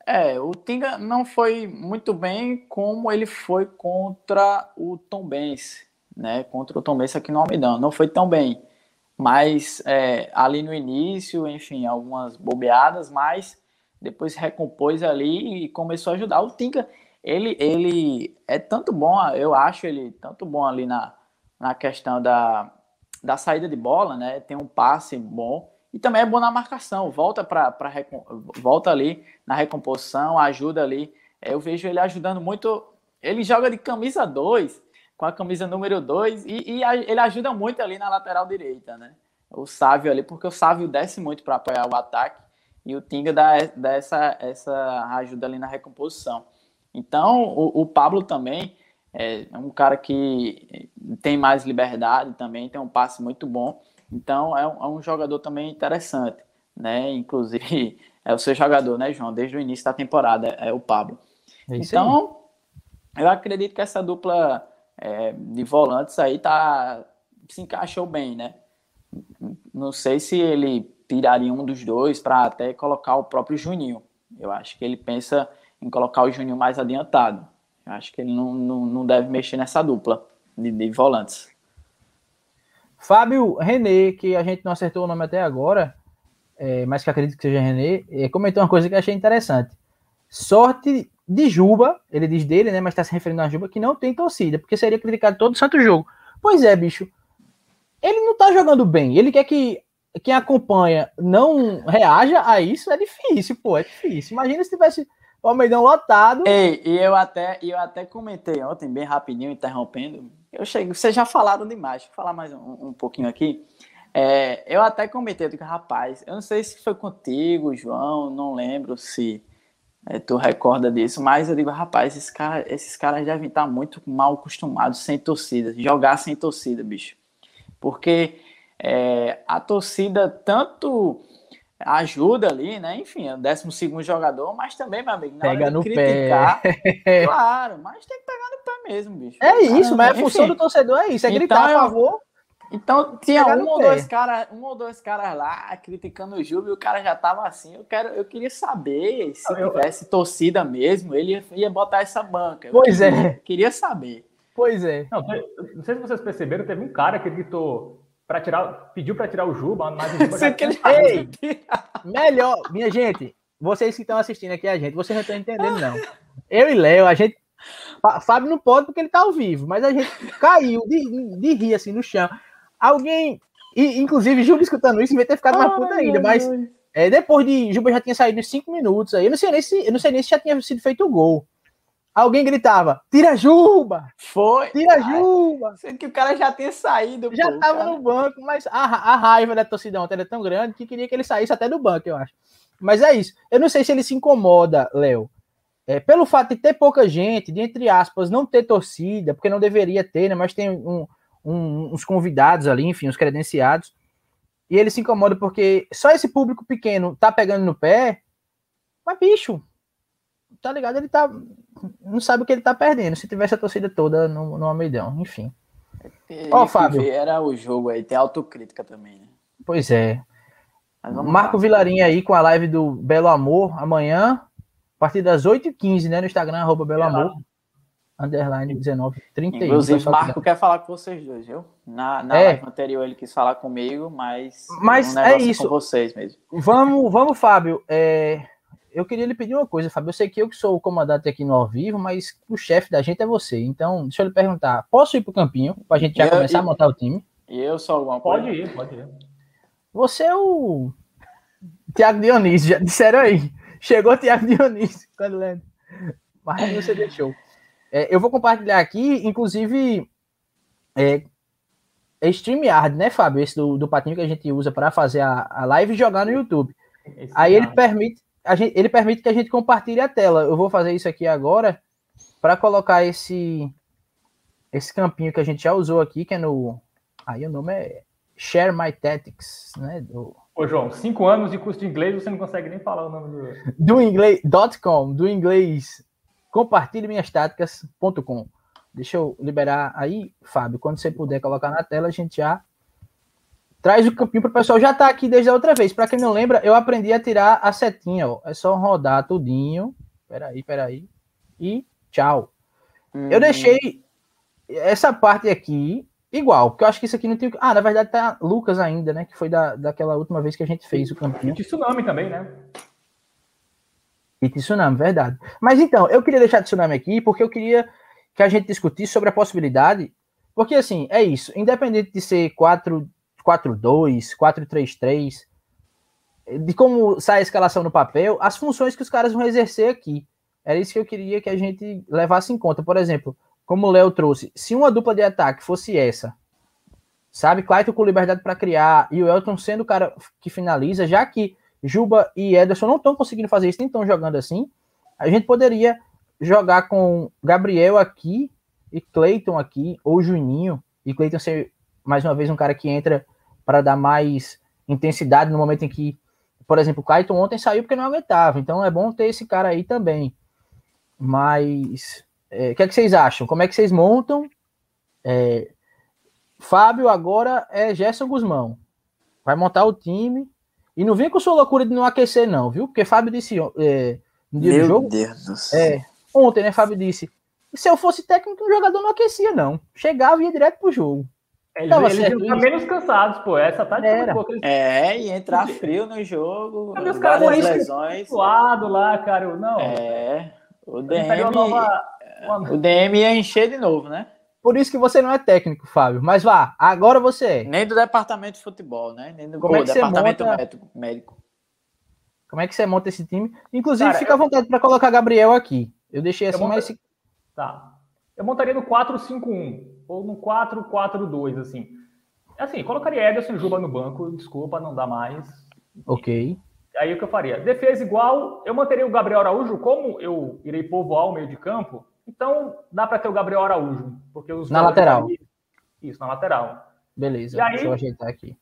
É, o Tinga não foi muito bem como ele foi contra o Tom Benz, né? Contra o Tom Benz aqui no Almidão. Não foi tão bem. Mas é, ali no início, enfim, algumas bobeadas, mas depois recompôs ali e começou a ajudar. O Tinga, ele, ele é tanto bom, eu acho ele tanto bom ali na, na questão da, da saída de bola, né? Tem um passe bom e também é bom na marcação, volta para volta ali na recomposição, ajuda ali. Eu vejo ele ajudando muito. Ele joga de camisa 2, com a camisa número 2, e, e, ele ajuda muito ali na lateral direita, né? O Sávio ali, porque o Sávio desce muito para apoiar o ataque e o Tinga dá, dá essa, essa ajuda ali na recomposição. Então, o, o Pablo também é um cara que tem mais liberdade também, tem um passe muito bom. Então é um, é um jogador também interessante, né? Inclusive é o seu jogador, né, João? Desde o início da temporada é o Pablo. É então eu acredito que essa dupla é, de volantes aí tá se encaixou bem, né? Não sei se ele tiraria um dos dois para até colocar o próprio Juninho. Eu acho que ele pensa em colocar o Juninho mais adiantado. Eu acho que ele não, não, não deve mexer nessa dupla de, de volantes.
Fábio René, que a gente não acertou o nome até agora, é, mas que acredito que seja René, é, comentou uma coisa que eu achei interessante. Sorte de Juba, ele diz dele, né? Mas está se referindo a Juba, que não tem torcida, porque seria criticado todo santo jogo. Pois é, bicho. Ele não tá jogando bem. Ele quer que quem acompanha não reaja a isso. É difícil, pô, é difícil. Imagina se tivesse o Almeidão lotado.
Ei, e eu até, eu até comentei ontem, bem rapidinho, interrompendo, eu cheguei, vocês já falaram demais, deixa eu falar mais um, um pouquinho aqui. É, eu até comentei, eu digo, rapaz, eu não sei se foi contigo, João, não lembro se é, tu recorda disso, mas eu digo, rapaz, esses, cara, esses caras devem estar muito mal acostumados sem torcida, jogar sem torcida, bicho. Porque é, a torcida tanto ajuda ali, né? Enfim, é o 12 segundo jogador, mas também, meu amigo,
na Pega hora de criticar,
pé. claro, mas tem que pegar no mesmo, bicho.
É isso, mas a função do torcedor é isso, é gritar então, a favor.
Então tinha um ou, dois cara, um ou dois caras lá criticando o Juba e o cara já tava assim. Eu, quero, eu queria saber se eu, tivesse torcida mesmo, ele ia, ia botar essa banca.
Pois
eu
é.
Queria, queria saber.
Pois é.
Não, não, sei se vocês perceberam, teve um cara que gritou para tirar, pediu para tirar o Juba, mas o Juba já
que Ei, melhor, minha gente, vocês que estão assistindo aqui a gente, vocês não estão entendendo não. Eu e Léo, a gente Fábio não pode porque ele tá ao vivo, mas a gente caiu de, de rir assim no chão. Alguém, e, inclusive, Juba escutando isso, vai ter ficado mais puta ainda, mas é, depois de Juba já tinha saído em cinco minutos aí, eu não sei nem se, eu não sei nem se já tinha sido feito o gol. Alguém gritava: Tira Juba!
Foi!
Tira Juba!
Sendo que o cara já tinha saído.
Já
pô,
tava
cara.
no banco, mas a, a raiva da torcida ontem era tão grande que queria que ele saísse até do banco, eu acho. Mas é isso. Eu não sei se ele se incomoda, Léo, é, pelo fato de ter pouca gente, de entre aspas, não ter torcida, porque não deveria ter, né? Mas tem um, um, uns convidados ali, enfim, os credenciados. E ele se incomoda porque só esse público pequeno tá pegando no pé. Mas, bicho, tá ligado? Ele tá. Não sabe o que ele tá perdendo. Se tivesse a torcida toda no, no Almeidão, enfim.
Ó, oh, Fábio. Era o jogo aí, tem autocrítica também, né?
Pois é. Marco lá. Vilarinha aí com a live do Belo Amor amanhã, partir das 8h15, né? No Instagram, arroba Belo Amor. Underline 1931.
Inclusive, Marco quer falar com vocês dois, viu? Na, na é. live anterior ele quis falar comigo, mas.
Mas é isso.
Com vocês mesmo.
Vamos, vamos, Fábio. É, eu queria lhe pedir uma coisa, Fábio. Eu sei que eu que sou o comandante aqui no ao vivo, mas o chefe da gente é você. Então, deixa eu lhe perguntar: posso ir pro campinho para a gente já eu, começar a montar o time?
E eu sou alguma
coisa? Pode ir, pode ir.
Você é o Tiago Dionísio, já disseram aí. Chegou o Tiago Dionísio quando lendo. Mas você deixou. É, eu vou compartilhar aqui, inclusive, é, é StreamYard, né, Fábio? Esse do, do patinho que a gente usa para fazer a, a live e jogar no YouTube. Esse aí ele permite, a gente, ele permite que a gente compartilhe a tela. Eu vou fazer isso aqui agora para colocar esse esse campinho que a gente já usou aqui, que é no. Aí o nome é Share My Tactics, né? Do,
Ô, João, cinco anos de curso de inglês, você não consegue nem falar o nome do.
Do inglês.com, do inglês compartilhe minhas táticas.com. Deixa eu liberar aí, Fábio. Quando você puder colocar na tela, a gente já traz o campinho para o pessoal. Já está aqui desde a outra vez. Para quem não lembra, eu aprendi a tirar a setinha. Ó. É só rodar tudinho. Peraí, peraí. E tchau. Hum. Eu deixei essa parte aqui igual, porque eu acho que isso aqui não tem. Ah, na verdade tá Lucas ainda, né? Que foi da, daquela última vez que a gente fez o campinho.
E tsunami também, né?
E tsunami, verdade. Mas então, eu queria deixar tsunami aqui porque eu queria que a gente discutisse sobre a possibilidade. Porque assim, é isso. Independente de ser 4-2, 4-3-3, de como sai a escalação no papel, as funções que os caras vão exercer aqui. Era isso que eu queria que a gente levasse em conta. Por exemplo, como o Léo trouxe, se uma dupla de ataque fosse essa, sabe? Clayton com liberdade para criar e o Elton sendo o cara que finaliza, já que Juba e Ederson não estão conseguindo fazer isso, nem estão jogando assim, a gente poderia jogar com Gabriel aqui e Clayton aqui, ou Juninho, e Clayton ser mais uma vez um cara que entra para dar mais intensidade no momento em que, por exemplo, o Clayton ontem saiu porque não aguentava, então é bom ter esse cara aí também. Mas é, o que, é que vocês acham? Como é que vocês montam? É, Fábio agora é Gerson Guzmão. Vai montar o time. E não vem com sua loucura de não aquecer, não, viu? Porque Fábio disse é, no dia
Meu
do jogo.
Deus do céu.
É, ontem, né? Fábio disse. Se eu fosse técnico, o jogador não aquecia, não. Chegava e ia direto pro jogo.
É, eles eles iam menos cansados, pô. Essa tática
Era. Boa, eles... É, e entrar frio no jogo. Os caras lesões.
lado lá, cara. Não.
É. O DM. Nova o DM ia encher de novo, né?
Por isso que você não é técnico, Fábio. Mas vá, agora você é.
Nem do departamento de futebol, né? Nem do
Como é que
departamento
monta...
médico.
Como é que você monta esse time? Inclusive, Cara, fica eu... à vontade para colocar Gabriel aqui. Eu deixei assim, eu monta... mas.
Tá. Eu montaria no 4-5-1 ou no 4-4-2, assim. Assim, colocaria Ederson e Juba no banco, desculpa, não dá mais.
Ok.
Aí o que eu faria? Defesa igual, eu manteria o Gabriel Araújo, como eu irei povoar o meio de campo, então dá para ter o Gabriel Araújo. Porque os
na lateral.
Ali, isso, na lateral.
Beleza,
e aí,
deixa eu ajeitar aqui.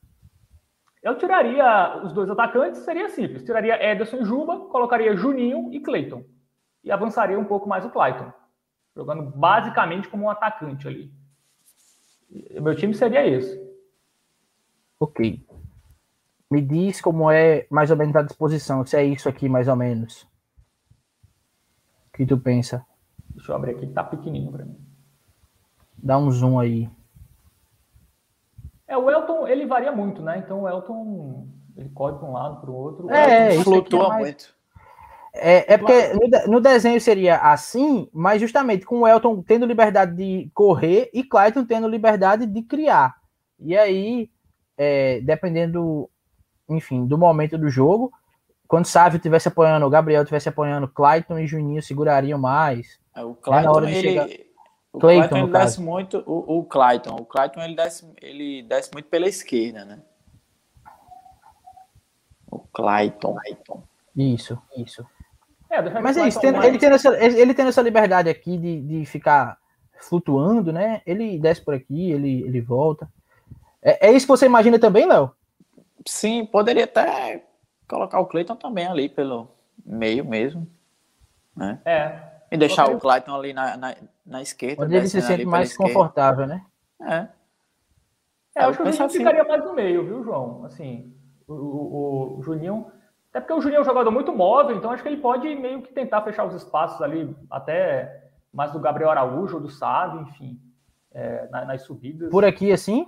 Eu tiraria os dois atacantes, seria simples. Tiraria Ederson e Juba, colocaria Juninho e Cleiton. E avançaria um pouco mais o Clayton. Jogando basicamente como um atacante ali. meu time seria esse.
Ok. Me diz como é mais ou menos a disposição, se é isso aqui mais ou menos. O que tu pensa?
Deixa eu abrir aqui, tá pequenininho para mim.
Dá um zoom aí.
É, o Elton, ele varia muito, né? Então o Elton, ele corre para um lado, para o outro.
É,
isso
flutua é mais... muito.
É, é porque no, no, desenho seria assim, mas justamente com o Elton tendo liberdade de correr e Clayton tendo liberdade de criar. E aí, é, dependendo, enfim, do momento do jogo, quando Sávio estivesse apoiando, o Gabriel estivesse apoiando, Clayton e Juninho segurariam mais.
É, o Clayton, ele, chegar... o Clayton, Clayton ele desce muito, o, o Clayton, o Clayton ele desce, ele desce muito pela esquerda, né? O Clayton. Clayton.
Isso, isso. É, Mas é isso, tendo, ele, tendo essa, ele tendo essa liberdade aqui de, de ficar flutuando, né? Ele desce por aqui, ele, ele volta. É, é isso que você imagina também, Léo?
Sim, poderia até colocar o Cleiton também ali pelo meio mesmo. Né?
É.
E deixar o Clayton ali na, na, na esquerda.
Onde ele se sente mais confortável, né?
É. É, eu acho que o Juninho assim... ficaria mais no meio, viu, João? Assim, o, o, o Juninho até porque o Juninho é um jogador muito móvel, então acho que ele pode meio que tentar fechar os espaços ali, até mais do Gabriel Araújo, do Sávio, enfim, é, nas subidas.
Por aqui, assim?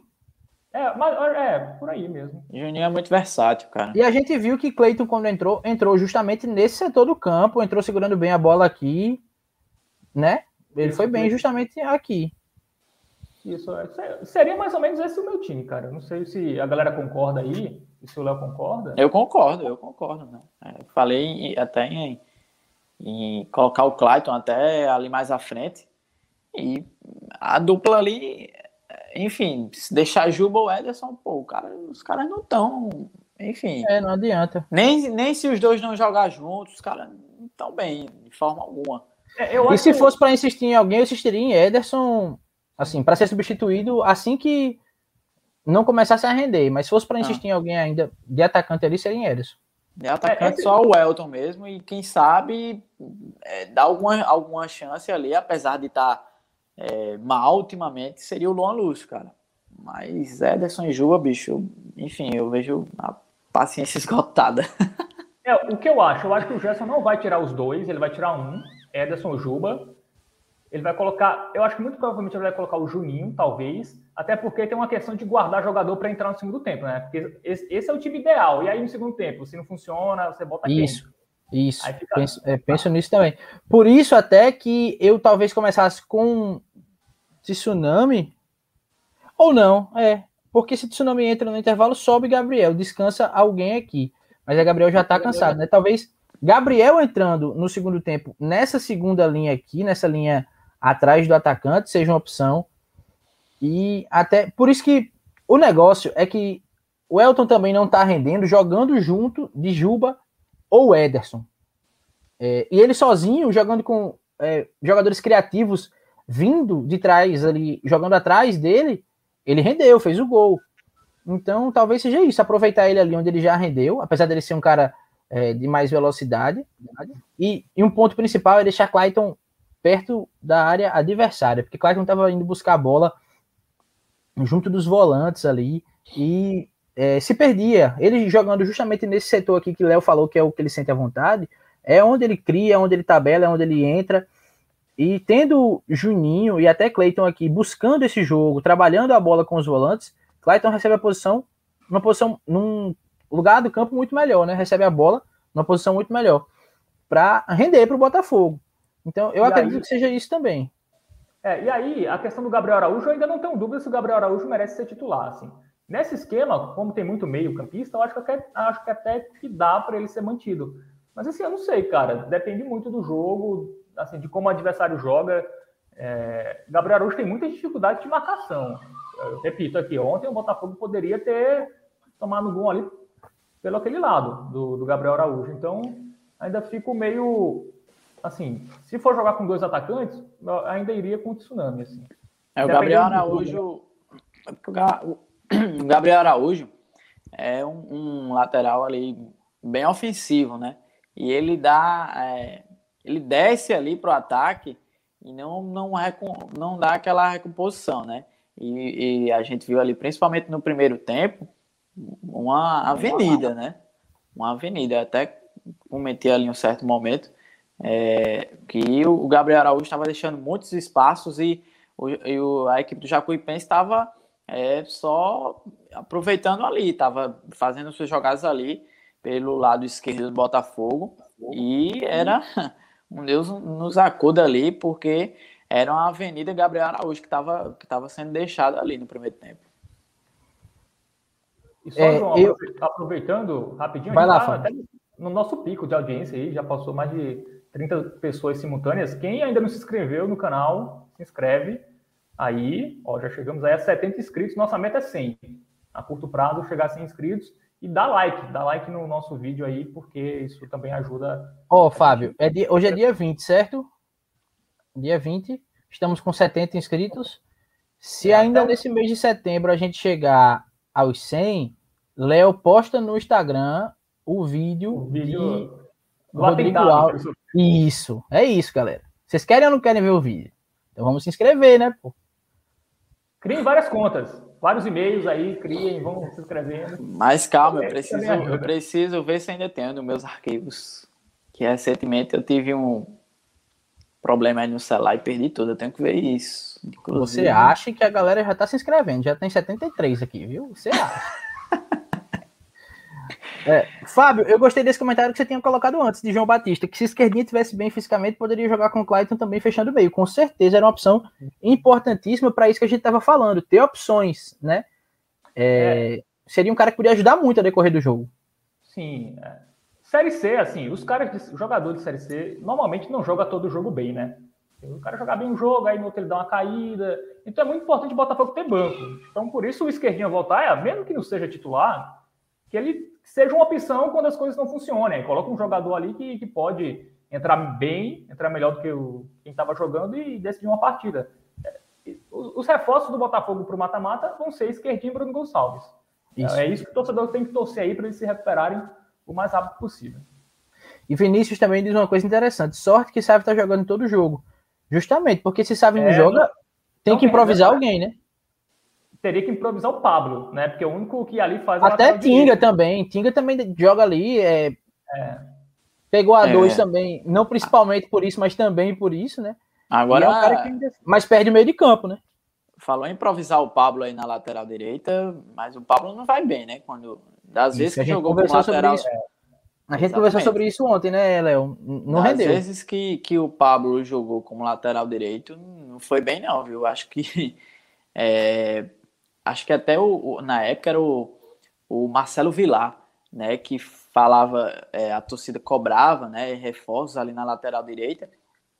É, mas, é, por aí mesmo.
O Juninho é muito versátil, cara.
E a gente viu que Cleiton, quando entrou, entrou justamente nesse setor do campo, entrou segurando bem a bola aqui, né? Ele Isso, foi bem justamente aqui.
Isso, é, seria mais ou menos esse o meu time, cara. Não sei se a galera concorda aí. E se o Léo concorda?
Eu concordo, eu concordo. Né? É, falei até em, em, colocar o Clayton até ali mais à frente. E a dupla ali, enfim, se deixar Juba ou Ederson, pô, cara, os caras não estão. Enfim.
É, não adianta.
Nem, nem se os dois não jogar juntos, os caras não estão bem, de forma alguma.
É, e se que... fosse para insistir em alguém, eu insistiria em Ederson, assim, para ser substituído assim que não começasse a render, mas se fosse para ah. insistir ah. em alguém ainda de atacante ali, seria em Ederson.
De atacante é, só o Elton mesmo, e quem sabe é, dar alguma, alguma chance ali, apesar de estar tá, é, mal ultimamente, seria o Luan Lúcio, cara. Mas Ederson e Juba, bicho, enfim, eu vejo a paciência esgotada.
É, o que eu acho? Eu acho que o Gerson não vai tirar os dois, ele vai tirar um, Ederson Juba. Ele vai colocar, eu acho que muito provavelmente ele vai colocar o Juninho, talvez, até porque tem uma questão de guardar jogador para entrar no segundo tempo, né? Porque esse, esse, é o time ideal. E aí no segundo tempo, se não funciona, você bota
Isso. Quem? Isso. Fica... Penso, é, penso nisso também. Por isso, até que eu talvez começasse com Tsunami. Ou não, é. Porque se Tsunami entra no intervalo, sobe Gabriel. Descansa alguém aqui. Mas a Gabriel já tá cansado, né? Talvez Gabriel entrando no segundo tempo, nessa segunda linha aqui, nessa linha atrás do atacante, seja uma opção. E até por isso que o negócio é que o Elton também não está rendendo jogando junto de Juba ou Ederson. É, e ele sozinho, jogando com é, jogadores criativos vindo de trás ali, jogando atrás dele, ele rendeu, fez o gol. Então talvez seja isso, aproveitar ele ali onde ele já rendeu, apesar dele ser um cara é, de mais velocidade. E, e, um ponto principal é deixar Clayton perto da área adversária, porque Clayton estava indo buscar a bola junto dos volantes ali e é, se perdia. Ele jogando justamente nesse setor aqui que Léo falou que é o que ele sente à vontade, é onde ele cria, é onde ele tabela, é onde ele entra. E tendo Juninho e até Clayton aqui buscando esse jogo, trabalhando a bola com os volantes, Clayton recebe a posição, uma posição num lugar do campo muito melhor, né? Recebe a bola numa posição muito melhor para render para o Botafogo. Então, eu e acredito aí... que seja isso também.
É, e aí, a questão do Gabriel Araújo, eu ainda não tenho dúvida se o Gabriel Araújo merece ser titular. Assim. Nesse esquema, como tem muito meio-campista, eu acho que, até, acho que até que dá para ele ser mantido. Mas assim, eu não sei, cara. Depende muito do jogo, assim, de como o adversário joga. É, Gabriel Araújo tem muita dificuldade de marcação. Eu repito aqui, ontem o Botafogo poderia ter tomado gol ali pelo aquele lado do, do Gabriel Araújo. Então, ainda fico meio assim, se for jogar com dois atacantes, ainda iria com o Tsunami, assim.
É, o Gabriel Araújo... O Gabriel Araújo é um, um, lateral ali bem ofensivo, né? E ele dá... É, ele desce ali pro ataque e não, não, não dá aquela recomposição, né? E, e, a gente viu ali, principalmente no primeiro tempo, uma avenida, né? Uma avenida. Até comentei ali em um certo momento é, que o Gabriel Araújo estava deixando muitos espaços e, o, e o, a equipe do Jacuipense estava é, só aproveitando ali, estava fazendo suas jogadas ali pelo lado esquerdo do Botafogo e era um Deus nos acuda ali porque era uma Avenida Gabriel Araújo que estava que tava sendo deixada ali no primeiro tempo.
E só, é, João, eu... aproveitando rapidinho,
Vai lá, tá até
no nosso pico de audiência aí, já passou mais de 30 pessoas simultâneas. Quem ainda não se inscreveu no canal, se inscreve aí. Ó, já chegamos aí a 70 inscritos. Nossa meta é 100. A curto prazo, chegar a 100 inscritos. E dá like, dá like no nosso vídeo aí, porque isso também ajuda.
Ó, oh, Fábio, é dia, hoje é dia 20, certo? Dia 20. Estamos com 70 inscritos. Se ainda nesse mês de setembro a gente chegar aos 100, Léo posta no Instagram o vídeo, o vídeo de Rodrigo Alves. Isso, é isso, galera. Vocês querem ou não querem ver o vídeo? Então vamos se inscrever, né? Pô?
Criem várias contas, vários e-mails aí, criem, vão se inscrevendo.
Mas calma, eu preciso, eu preciso ver se ainda tenho nos meus arquivos. Que recentemente eu tive um problema aí no celular e perdi tudo. Eu tenho que ver isso.
Inclusive... Você acha que a galera já tá se inscrevendo? Já tem 73 aqui, viu? Você acha? É, Fábio, eu gostei desse comentário que você tinha colocado antes, de João Batista, que se Esquerdinha tivesse bem fisicamente, poderia jogar com o Clayton também fechando o meio. Com certeza era uma opção importantíssima para isso que a gente estava falando, ter opções, né? É, é. Seria um cara que poderia ajudar muito a decorrer do jogo.
Sim. É. Série C, assim, os caras, jogadores de Série C, normalmente não joga todo o jogo bem, né? O cara jogar bem um jogo, aí no outro ele dá uma caída. Então é muito importante o Botafogo ter banco. Então, por isso o Esquerdinha voltar, é, mesmo que não seja titular, que ele seja uma opção quando as coisas não funcionem. Coloca um jogador ali que, que pode entrar bem, entrar melhor do que o, quem estava jogando e decidir uma partida. É, os reforços do Botafogo para o mata-mata vão ser esquerdinho e Bruno Gonçalves. Isso. É isso que o torcedor tem que torcer aí para eles se recuperarem o mais rápido possível.
E Vinícius também diz uma coisa interessante: sorte que Sávio está jogando todo jogo. Justamente, porque se Sávio não é, joga, tem que improvisar alguém, né?
Teria que improvisar o Pablo, né? Porque é o único que ali faz.
Até Tinga também. Tinga também joga ali. É... É. Pegou a é. dois também, não principalmente por isso, mas também por isso, né?
Agora.
É um que... Mas perde o meio de campo, né?
Falou em improvisar o Pablo aí na lateral direita, mas o Pablo não vai bem, né? Quando das vezes que jogou com lateral.
Sobre isso. A gente conversou sobre isso ontem, né, Léo? Não das rendeu.
Às vezes que, que o Pablo jogou como lateral direito, não foi bem, não, viu? Acho que é, acho que até o, na época era o, o Marcelo Vilar, né, que falava, é, a torcida cobrava, né, reforços ali na lateral direita,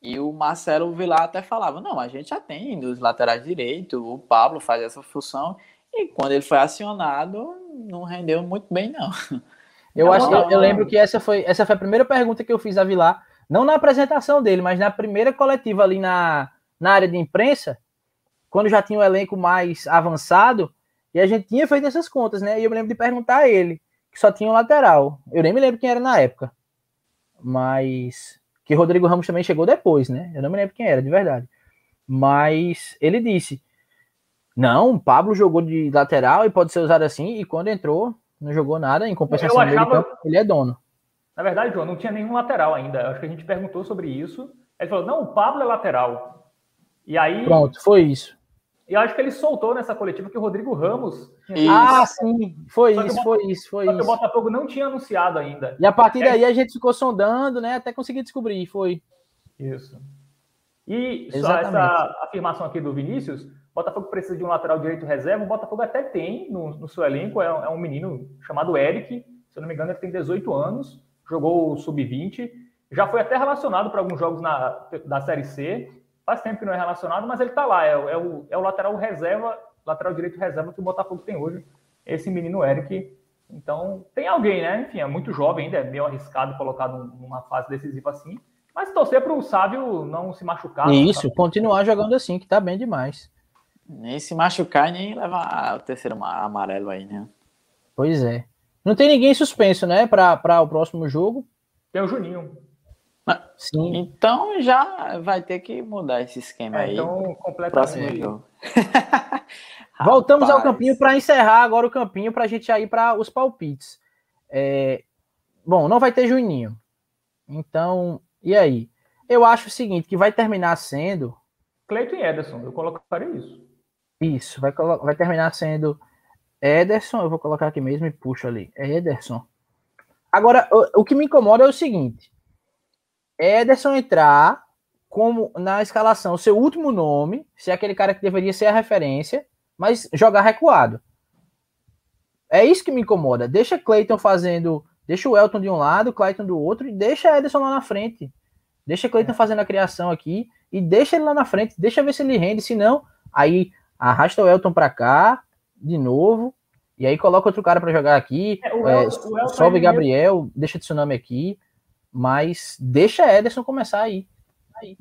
e o Marcelo Vilar até falava, não, a gente já tem dos laterais direitos, o Pablo faz essa função, e quando ele foi acionado, não rendeu muito bem, não.
Eu acho que eu, eu lembro que essa foi, essa foi a primeira pergunta que eu fiz a Vilar, não na apresentação dele, mas na primeira coletiva ali na, na área de imprensa, quando já tinha o um elenco mais avançado, e a gente tinha feito essas contas, né? E eu me lembro de perguntar a ele, que só tinha um lateral. Eu nem me lembro quem era na época. Mas que Rodrigo Ramos também chegou depois, né? Eu não me lembro quem era, de verdade. Mas ele disse: "Não, o Pablo jogou de lateral e pode ser usado assim, e quando entrou, não jogou nada, em compensação achava... campo, ele é dono".
Na verdade, João, não tinha nenhum lateral ainda. Acho que a gente perguntou sobre isso. Ele falou: "Não, o Pablo é lateral". E aí
Pronto, foi isso.
E acho que ele soltou nessa coletiva que o Rodrigo Ramos.
Ah, sim, foi isso, Botafogo, foi isso, foi isso.
o Botafogo não tinha anunciado ainda.
E a partir daí a gente ficou sondando, né, até conseguir descobrir, foi.
Isso. E só essa afirmação aqui do Vinícius, o Botafogo precisa de um lateral direito reserva, o Botafogo até tem no, no seu elenco, é, é um menino chamado Eric, se eu não me engano ele tem 18 anos, jogou o Sub-20, já foi até relacionado para alguns jogos na, da Série C, Faz tempo que não é relacionado, mas ele está lá. É, é, o, é o lateral reserva, lateral direito reserva que o Botafogo tem hoje. Esse menino Eric. Então, tem alguém, né? Enfim, é muito jovem ainda, é meio arriscado colocado numa fase decisiva assim. Mas torcer para o Sávio não se machucar.
Isso, tá... continuar jogando assim, que tá bem demais.
Nem se machucar, nem levar o terceiro amarelo aí, né?
Pois é. Não tem ninguém suspenso, né, para o próximo jogo.
Tem o Juninho.
Sim. Então já vai ter que mudar esse esquema é, aí.
Então, completamente.
jogo.
Voltamos ao campinho para encerrar agora o campinho para a gente ir para os palpites. É... Bom, não vai ter Juninho. Então, e aí? Eu acho o seguinte, que vai terminar sendo...
Cleiton e Ederson, eu colocaria isso.
Isso, vai, vai terminar sendo Ederson, eu vou colocar aqui mesmo e puxo ali. É Ederson. Agora, o, o que me incomoda é o seguinte: Ederson entrar como na escalação, seu último nome, ser aquele cara que deveria ser a referência, mas jogar recuado. É isso que me incomoda. Deixa Clayton fazendo, deixa o Elton de um lado, Clayton do outro e deixa Ederson lá na frente. Deixa Clayton é. fazendo a criação aqui e deixa ele lá na frente, deixa ver se ele rende, se não, aí arrasta o Elton para cá, de novo. E aí coloca outro cara para jogar aqui. É, o é, sobe Gabriel, mesmo. deixa o Tsunami aqui. Mas deixa Ederson começar aí. aí.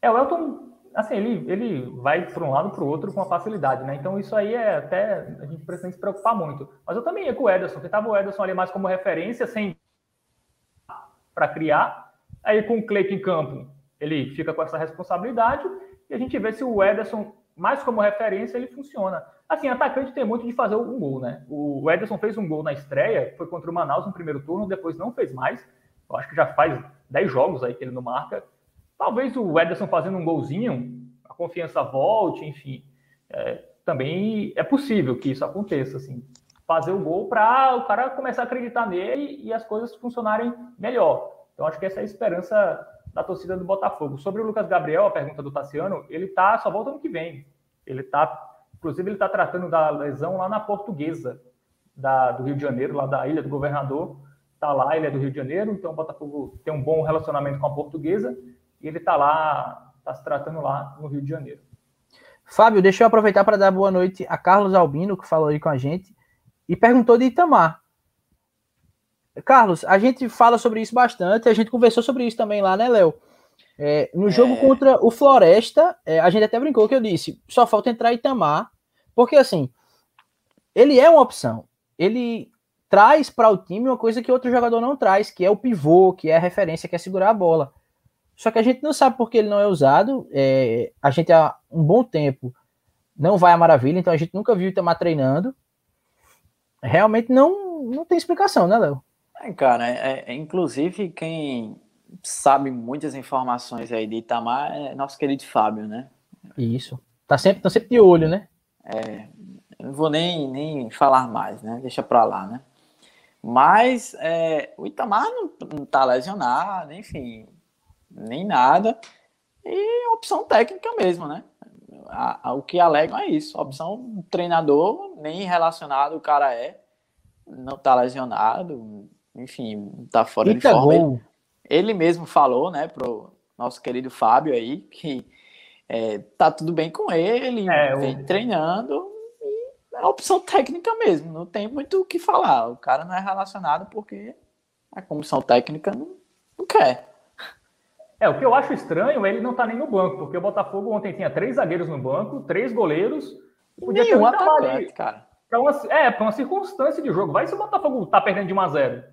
É, o Elton, assim, ele, ele vai para um lado para o outro com uma facilidade, né? Então isso aí é até. A gente precisa se preocupar muito. Mas eu também ia com o Ederson. Tentava o Ederson ali mais como referência, sem. para criar. Aí com o Cleiton em campo, ele fica com essa responsabilidade. E a gente vê se o Ederson mais como referência, ele funciona. Assim, atacante tem muito de fazer um gol, né? O Ederson fez um gol na estreia, foi contra o Manaus no primeiro turno, depois não fez mais. Eu acho que já faz 10 jogos aí que ele não marca. Talvez o Ederson fazendo um golzinho, a confiança volte, enfim. É, também é possível que isso aconteça, assim. Fazer o gol para o cara começar a acreditar nele e as coisas funcionarem melhor. Então, acho que essa é a esperança da torcida do Botafogo. Sobre o Lucas Gabriel, a pergunta do Tassiano, ele tá só volta ano que vem. Ele tá, inclusive, ele está tratando da lesão lá na Portuguesa, da, do Rio de Janeiro, lá da Ilha do Governador. Tá lá, ele é do Rio de Janeiro, então o Botafogo tem um bom relacionamento com a Portuguesa e ele tá lá, tá se tratando lá no Rio de Janeiro.
Fábio, deixa eu aproveitar para dar boa noite a Carlos Albino, que falou aí com a gente, e perguntou de Itamar. Carlos, a gente fala sobre isso bastante, a gente conversou sobre isso também lá, né, Léo? É, no jogo é... contra o Floresta, é, a gente até brincou que eu disse, só falta entrar Itamar, porque assim, ele é uma opção. Ele traz para o time uma coisa que outro jogador não traz, que é o pivô, que é a referência, que é segurar a bola. Só que a gente não sabe porque ele não é usado. É, a gente há um bom tempo não vai a maravilha, então a gente nunca viu o Itamar treinando. Realmente não, não tem explicação, né, Léo?
É, cara, é, é, inclusive quem sabe muitas informações aí de Itamar é nosso querido Fábio, né?
Isso. Tá sempre, tá sempre de olho, né?
É, não vou nem, nem falar mais, né? Deixa pra lá, né? Mas é, o Itamar não, não tá lesionado, enfim, nem nada. E opção técnica mesmo, né? A, a, o que alegam é isso. opção treinador, nem relacionado o cara é. Não tá lesionado, enfim, tá fora Eita de forma. Ele, ele, mesmo falou, né, pro nosso querido Fábio aí, que é, tá tudo bem com ele, é, vem o... treinando, é opção técnica mesmo, não tem muito o que falar. O cara não é relacionado porque a comissão técnica não, não quer.
É, o que eu acho estranho é ele não tá nem no banco, porque o Botafogo ontem tinha três zagueiros no banco, três goleiros.
Podia Nenhum ter um atacante, cara.
Pra uma, é, para uma circunstância de jogo. Vai se o Botafogo tá perdendo de 1 a 0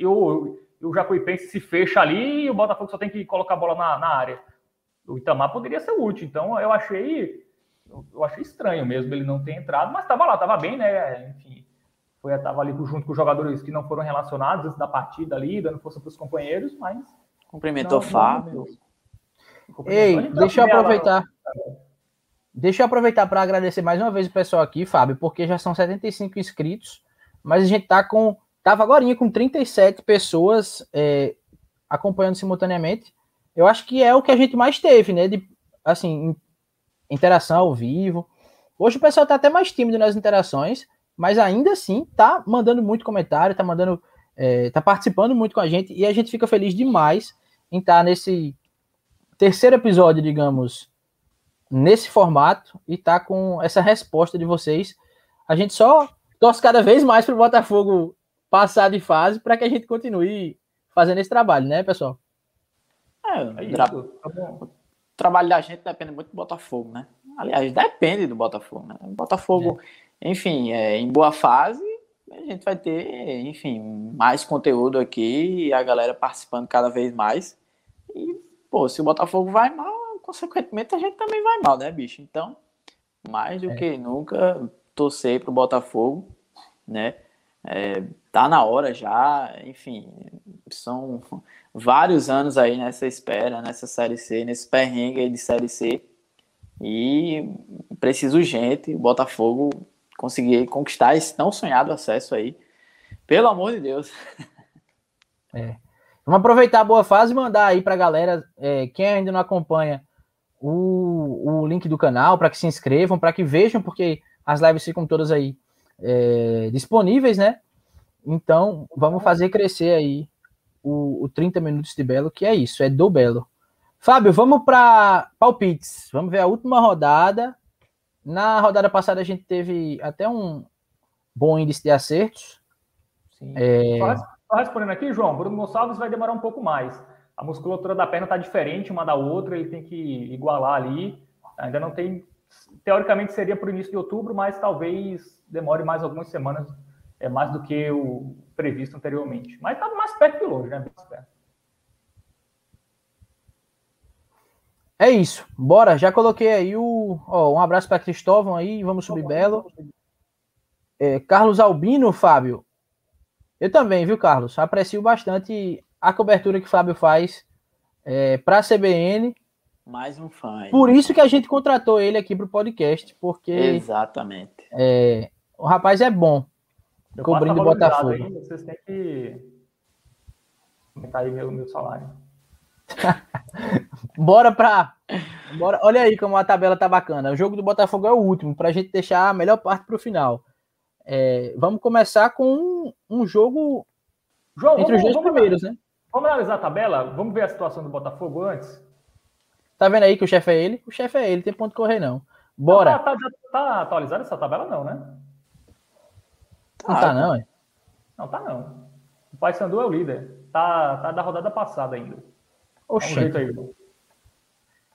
e o, o Jacuipense se fecha ali e o Botafogo só tem que colocar a bola na, na área. O Itamar poderia ser útil. Então eu achei eu achei estranho mesmo ele não ter entrado, mas estava lá, estava bem, né? Enfim, foi estava ali junto com os jogadores que não foram relacionados antes da partida ali, dando força para os companheiros, mas
cumprimentou o Fábio.
Ei, deixa eu aproveitar. Deixa eu aproveitar para agradecer mais uma vez o pessoal aqui, Fábio, porque já são 75 inscritos, mas a gente tá com Tava agora com 37 pessoas é, acompanhando simultaneamente. Eu acho que é o que a gente mais teve, né? De, assim, interação ao vivo. Hoje o pessoal tá até mais tímido nas interações, mas ainda assim tá mandando muito comentário, tá mandando, é, tá participando muito com a gente e a gente fica feliz demais em estar tá nesse terceiro episódio, digamos, nesse formato e tá com essa resposta de vocês. A gente só torce cada vez mais para o Botafogo passar de fase para que a gente continue fazendo esse trabalho, né, pessoal?
É, é tra... o trabalho da gente depende muito do Botafogo, né? Aliás, depende do Botafogo, né? O Botafogo, é. enfim, é, em boa fase, a gente vai ter, enfim, mais conteúdo aqui e a galera participando cada vez mais. E, pô, se o Botafogo vai mal, consequentemente a gente também vai mal, né, bicho? Então,
mais do é. que nunca torcer para o Botafogo, né? É, tá na hora já, enfim, são vários anos aí nessa espera, nessa Série C, nesse perrengue aí de Série C, e preciso urgente o Botafogo conseguir conquistar esse tão sonhado acesso aí, pelo amor de Deus.
É. Vamos aproveitar a boa fase e mandar aí para a galera, é, quem ainda não acompanha, o, o link do canal para que se inscrevam, para que vejam, porque as lives ficam todas aí é, disponíveis, né? Então, vamos fazer crescer aí o, o 30 minutos de Belo, que é isso, é do Belo. Fábio, vamos para palpites. Vamos ver a última rodada. Na rodada passada a gente teve até um bom índice de acertos.
Sim. É... Só respondendo aqui, João, Bruno Gonçalves vai demorar um pouco mais. A musculatura da perna está diferente uma da outra, ele tem que igualar ali. Ainda não tem. Teoricamente seria para o início de outubro, mas talvez demore mais algumas semanas, é mais do que o previsto anteriormente. Mas estava mais perto que longe, né?
É isso. Bora, já coloquei aí o. Ó, um abraço para Cristóvão aí, vamos subir belo. É, Carlos Albino, Fábio. Eu também, viu, Carlos? Aprecio bastante a cobertura que o Fábio faz é, para a CBN.
Mais um fã.
Por isso que a gente contratou ele aqui para o podcast, porque.
Exatamente.
É, o rapaz é bom. Cobrindo Botafogo. Aí,
vocês têm que aumentar aí meu, meu salário.
Bora para. Bora. Olha aí como a tabela tá bacana. O jogo do Botafogo é o último, para a gente deixar a melhor parte para o final. É, vamos começar com um, um jogo João, entre vamos, os dois vamos, primeiros, né?
Vamos analisar a tabela? Vamos ver a situação do Botafogo antes?
Tá vendo aí que o chefe é ele? O chefe é ele, tem ponto de correr, não. Bora.
Tá, tá, tá atualizada essa tabela, não, né?
Não tá, tá não, é?
Não tá, não. O Paysandu é o líder. Tá, tá da rodada passada ainda.
Oxê. Um aí.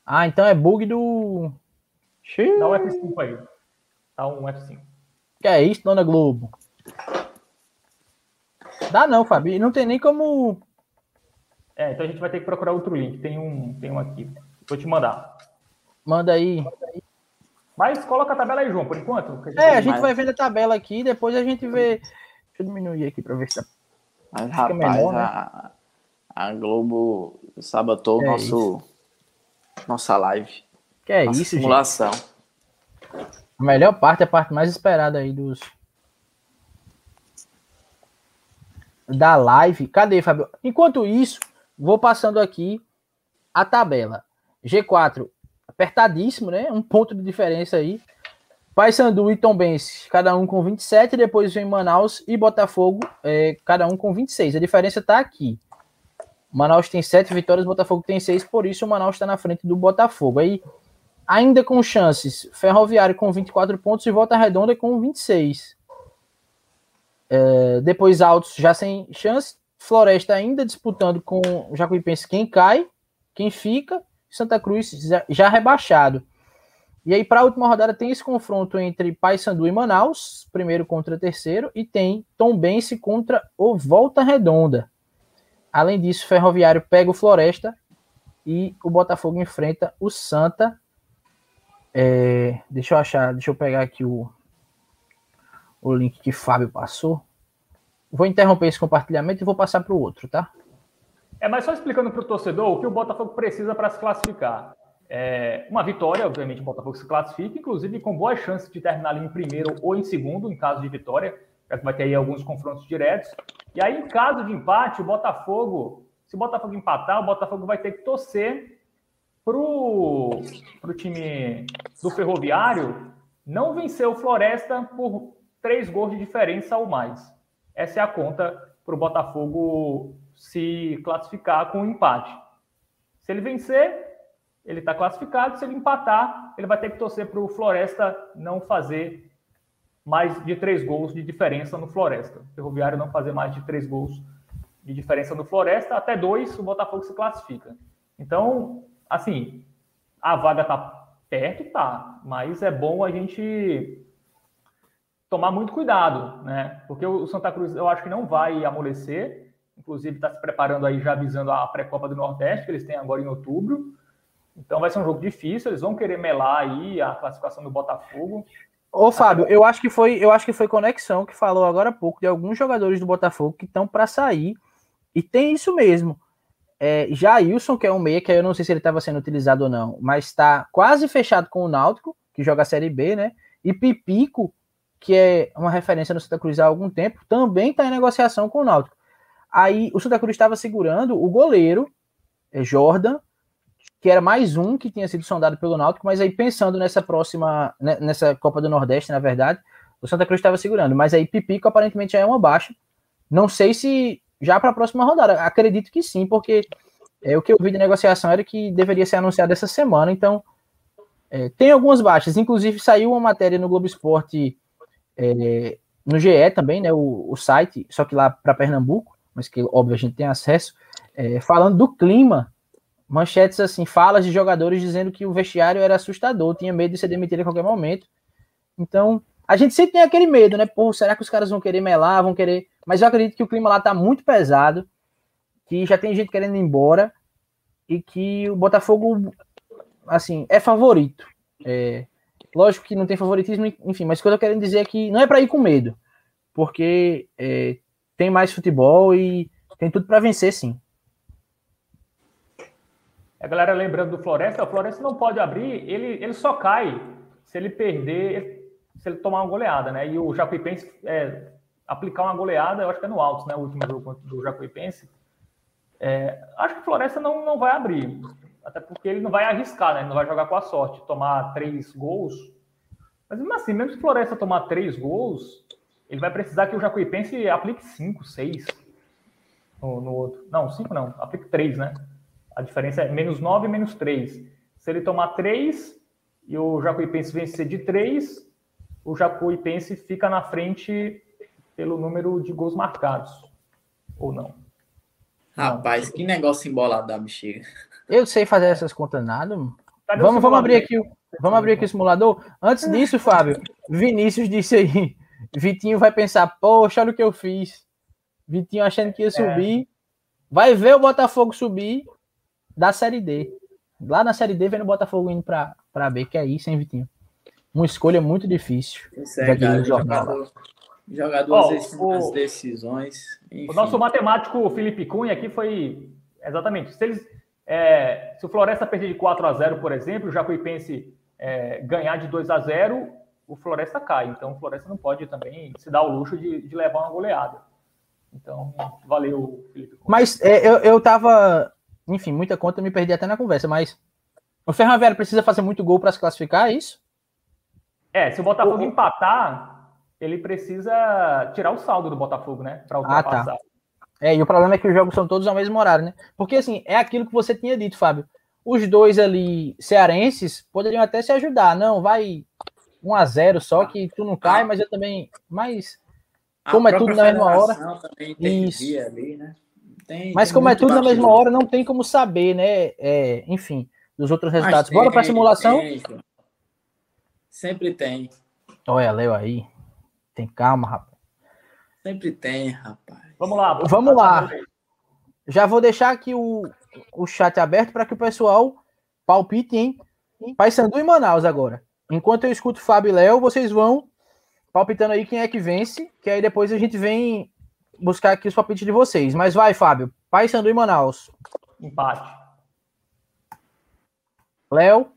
Ah, então é bug do.
Dá um F5 aí. Dá um F5.
Que é isso, dona Globo? Dá não, Fabi. Não tem nem como.
É, então a gente vai ter que procurar outro link. Tem um, tem um aqui. Vou te mandar.
Manda aí.
Mas coloca a tabela aí, João, por enquanto.
A é, a gente mais... vai vendo a tabela aqui, depois a gente vê. Deixa eu diminuir aqui para ver se tá.
Mas, rapaz, menor, né? a, a, Globo sabotou é nosso, nossa live.
Que é nossa isso,
simulação.
Gente. A melhor parte, a parte mais esperada aí dos. Da live. Cadê, Fábio? Enquanto isso, vou passando aqui a tabela. G4, apertadíssimo, né? Um ponto de diferença aí. Paysandu e Tombense, cada um com 27, depois vem Manaus e Botafogo, é, cada um com 26. A diferença está aqui. Manaus tem 7 vitórias, Botafogo tem 6, por isso o Manaus está na frente do Botafogo. Aí, ainda com chances, Ferroviário com 24 pontos e Volta Redonda com 26. É, depois Altos já sem chance, Floresta ainda disputando com Jacuipense quem cai, quem fica, Santa Cruz já rebaixado. E aí, para a última rodada, tem esse confronto entre Paysandu e Manaus, primeiro contra terceiro, e tem Tombense contra o Volta Redonda. Além disso, Ferroviário pega o Floresta e o Botafogo enfrenta o Santa. É, deixa eu achar, deixa eu pegar aqui o, o link que Fábio passou. Vou interromper esse compartilhamento e vou passar para o outro, tá?
É, mas só explicando para o torcedor o que o Botafogo precisa para se classificar. É, uma vitória, obviamente, o Botafogo se classifica, inclusive com boas chances de terminar ali em primeiro ou em segundo, em caso de vitória, já que vai ter aí alguns confrontos diretos. E aí, em caso de empate, o Botafogo, se o Botafogo empatar, o Botafogo vai ter que torcer para o time do Ferroviário não vencer o Floresta por três gols de diferença ou mais. Essa é a conta para o Botafogo se classificar com um empate. Se ele vencer, ele está classificado. Se ele empatar, ele vai ter que torcer para o Floresta não fazer mais de três gols de diferença no Floresta. O Ferroviário não fazer mais de três gols de diferença no Floresta, até dois o Botafogo se classifica. Então, assim, a vaga está perto, tá, mas é bom a gente tomar muito cuidado, né? Porque o Santa Cruz eu acho que não vai amolecer inclusive está se preparando aí já visando a pré-copa do Nordeste, que eles têm agora em outubro. Então vai ser um jogo difícil, eles vão querer melar aí a classificação do Botafogo.
Ô, Fábio, eu acho que foi, eu acho que foi conexão que falou agora há pouco de alguns jogadores do Botafogo que estão para sair. E tem isso mesmo. É, Jailson, que é um meia, que eu não sei se ele estava sendo utilizado ou não, mas está quase fechado com o Náutico, que joga a Série B, né? E Pipico, que é uma referência no Santa Cruz há algum tempo, também está em negociação com o Náutico. Aí o Santa Cruz estava segurando o goleiro, é Jordan, que era mais um que tinha sido sondado pelo Náutico, mas aí pensando nessa próxima, né, nessa Copa do Nordeste, na verdade, o Santa Cruz estava segurando, mas aí Pipico aparentemente já é uma baixa. Não sei se já para a próxima rodada, acredito que sim, porque é, o que eu vi de negociação era que deveria ser anunciado essa semana, então é, tem algumas baixas, inclusive saiu uma matéria no Globo Esporte, é, no GE também, né, o, o site, só que lá para Pernambuco, mas que óbvio a gente tem acesso, é, falando do clima manchetes assim, falas de jogadores dizendo que o vestiário era assustador, tinha medo de ser demitido a qualquer momento. Então, a gente sempre tem aquele medo, né? Pô, será que os caras vão querer melar, vão querer. Mas eu acredito que o clima lá tá muito pesado, que já tem gente querendo ir embora e que o Botafogo, assim, é favorito. É... Lógico que não tem favoritismo, enfim, mas o que eu tô querendo dizer é que não é para ir com medo, porque é, tem mais futebol e tem tudo para vencer, sim.
A galera lembrando do Floresta, o Floresta não pode abrir, ele, ele só cai se ele perder, se ele tomar uma goleada, né? E o Jacuipense é, aplicar uma goleada, eu acho que é no alto, né? O último jogo do Jacuipense. É, acho que o Floresta não, não vai abrir, até porque ele não vai arriscar, né? Ele não vai jogar com a sorte, tomar três gols. Mas assim, mesmo se o Floresta tomar três gols, ele vai precisar que o Jacuipense aplique cinco, seis no, no outro. Não, cinco não, aplique três, né? A diferença é menos 9 menos 3. Se ele tomar 3 e o Jacuipense vencer de 3, o Jacuipense fica na frente pelo número de gols marcados. Ou não?
Rapaz, não. que negócio embolado da bexiga.
Eu sei fazer essas contas nada. Vamos, vamos abrir aqui Vamos abrir aqui o simulador. Antes disso, Fábio, Vinícius disse aí. Vitinho vai pensar, poxa, olha o que eu fiz. Vitinho achando que ia é. subir. É. Vai ver o Botafogo subir da Série D. Lá na Série D, vendo o Botafogo indo para B, que é isso, hein, Vitinho? Uma escolha muito difícil.
Isso é, cara, jogador, jogador oh, as decisões.
Enfim. O nosso matemático Felipe Cunha aqui foi exatamente. Se, eles, é, se o Floresta perder de 4 a 0 por exemplo, o Jacuipense é, ganhar de 2 a 0 o Floresta cai. Então o Floresta não pode também se dar o luxo de, de levar uma goleada. Então, valeu, Felipe.
Mas é, eu, eu tava enfim, muita conta, me perdi até na conversa, mas o Ferroviário precisa fazer muito gol para se classificar, é isso?
É, se o Botafogo o... empatar, ele precisa tirar o saldo do Botafogo, né? Para ultrapassar.
Ah, tá. É, e o problema é que os jogos são todos ao mesmo horário, né? Porque, assim, é aquilo que você tinha dito, Fábio. Os dois ali cearenses poderiam até se ajudar. Não, vai 1 a 0 só que tu não cai, mas eu também. Mas, como é tudo na mesma hora.
Também isso. Ali, né?
Tem, Mas tem como é tudo na mesma hora, não tem como saber, né? É, enfim, dos outros resultados. Tem, Bora para a simulação? Tem.
Sempre tem.
Olha, leu aí. Tem calma, rapaz.
Sempre tem, rapaz.
Vamos lá.
Vamos lá. Já vou deixar aqui o, o chat aberto para que o pessoal palpite em Paysandu e Manaus agora. Enquanto eu escuto Fábio e Léo, vocês vão palpitando aí quem é que vence, que aí depois a gente vem buscar aqui os palpites de vocês. Mas vai, Fábio. Pai Sandu e Manaus.
Empate.
Léo.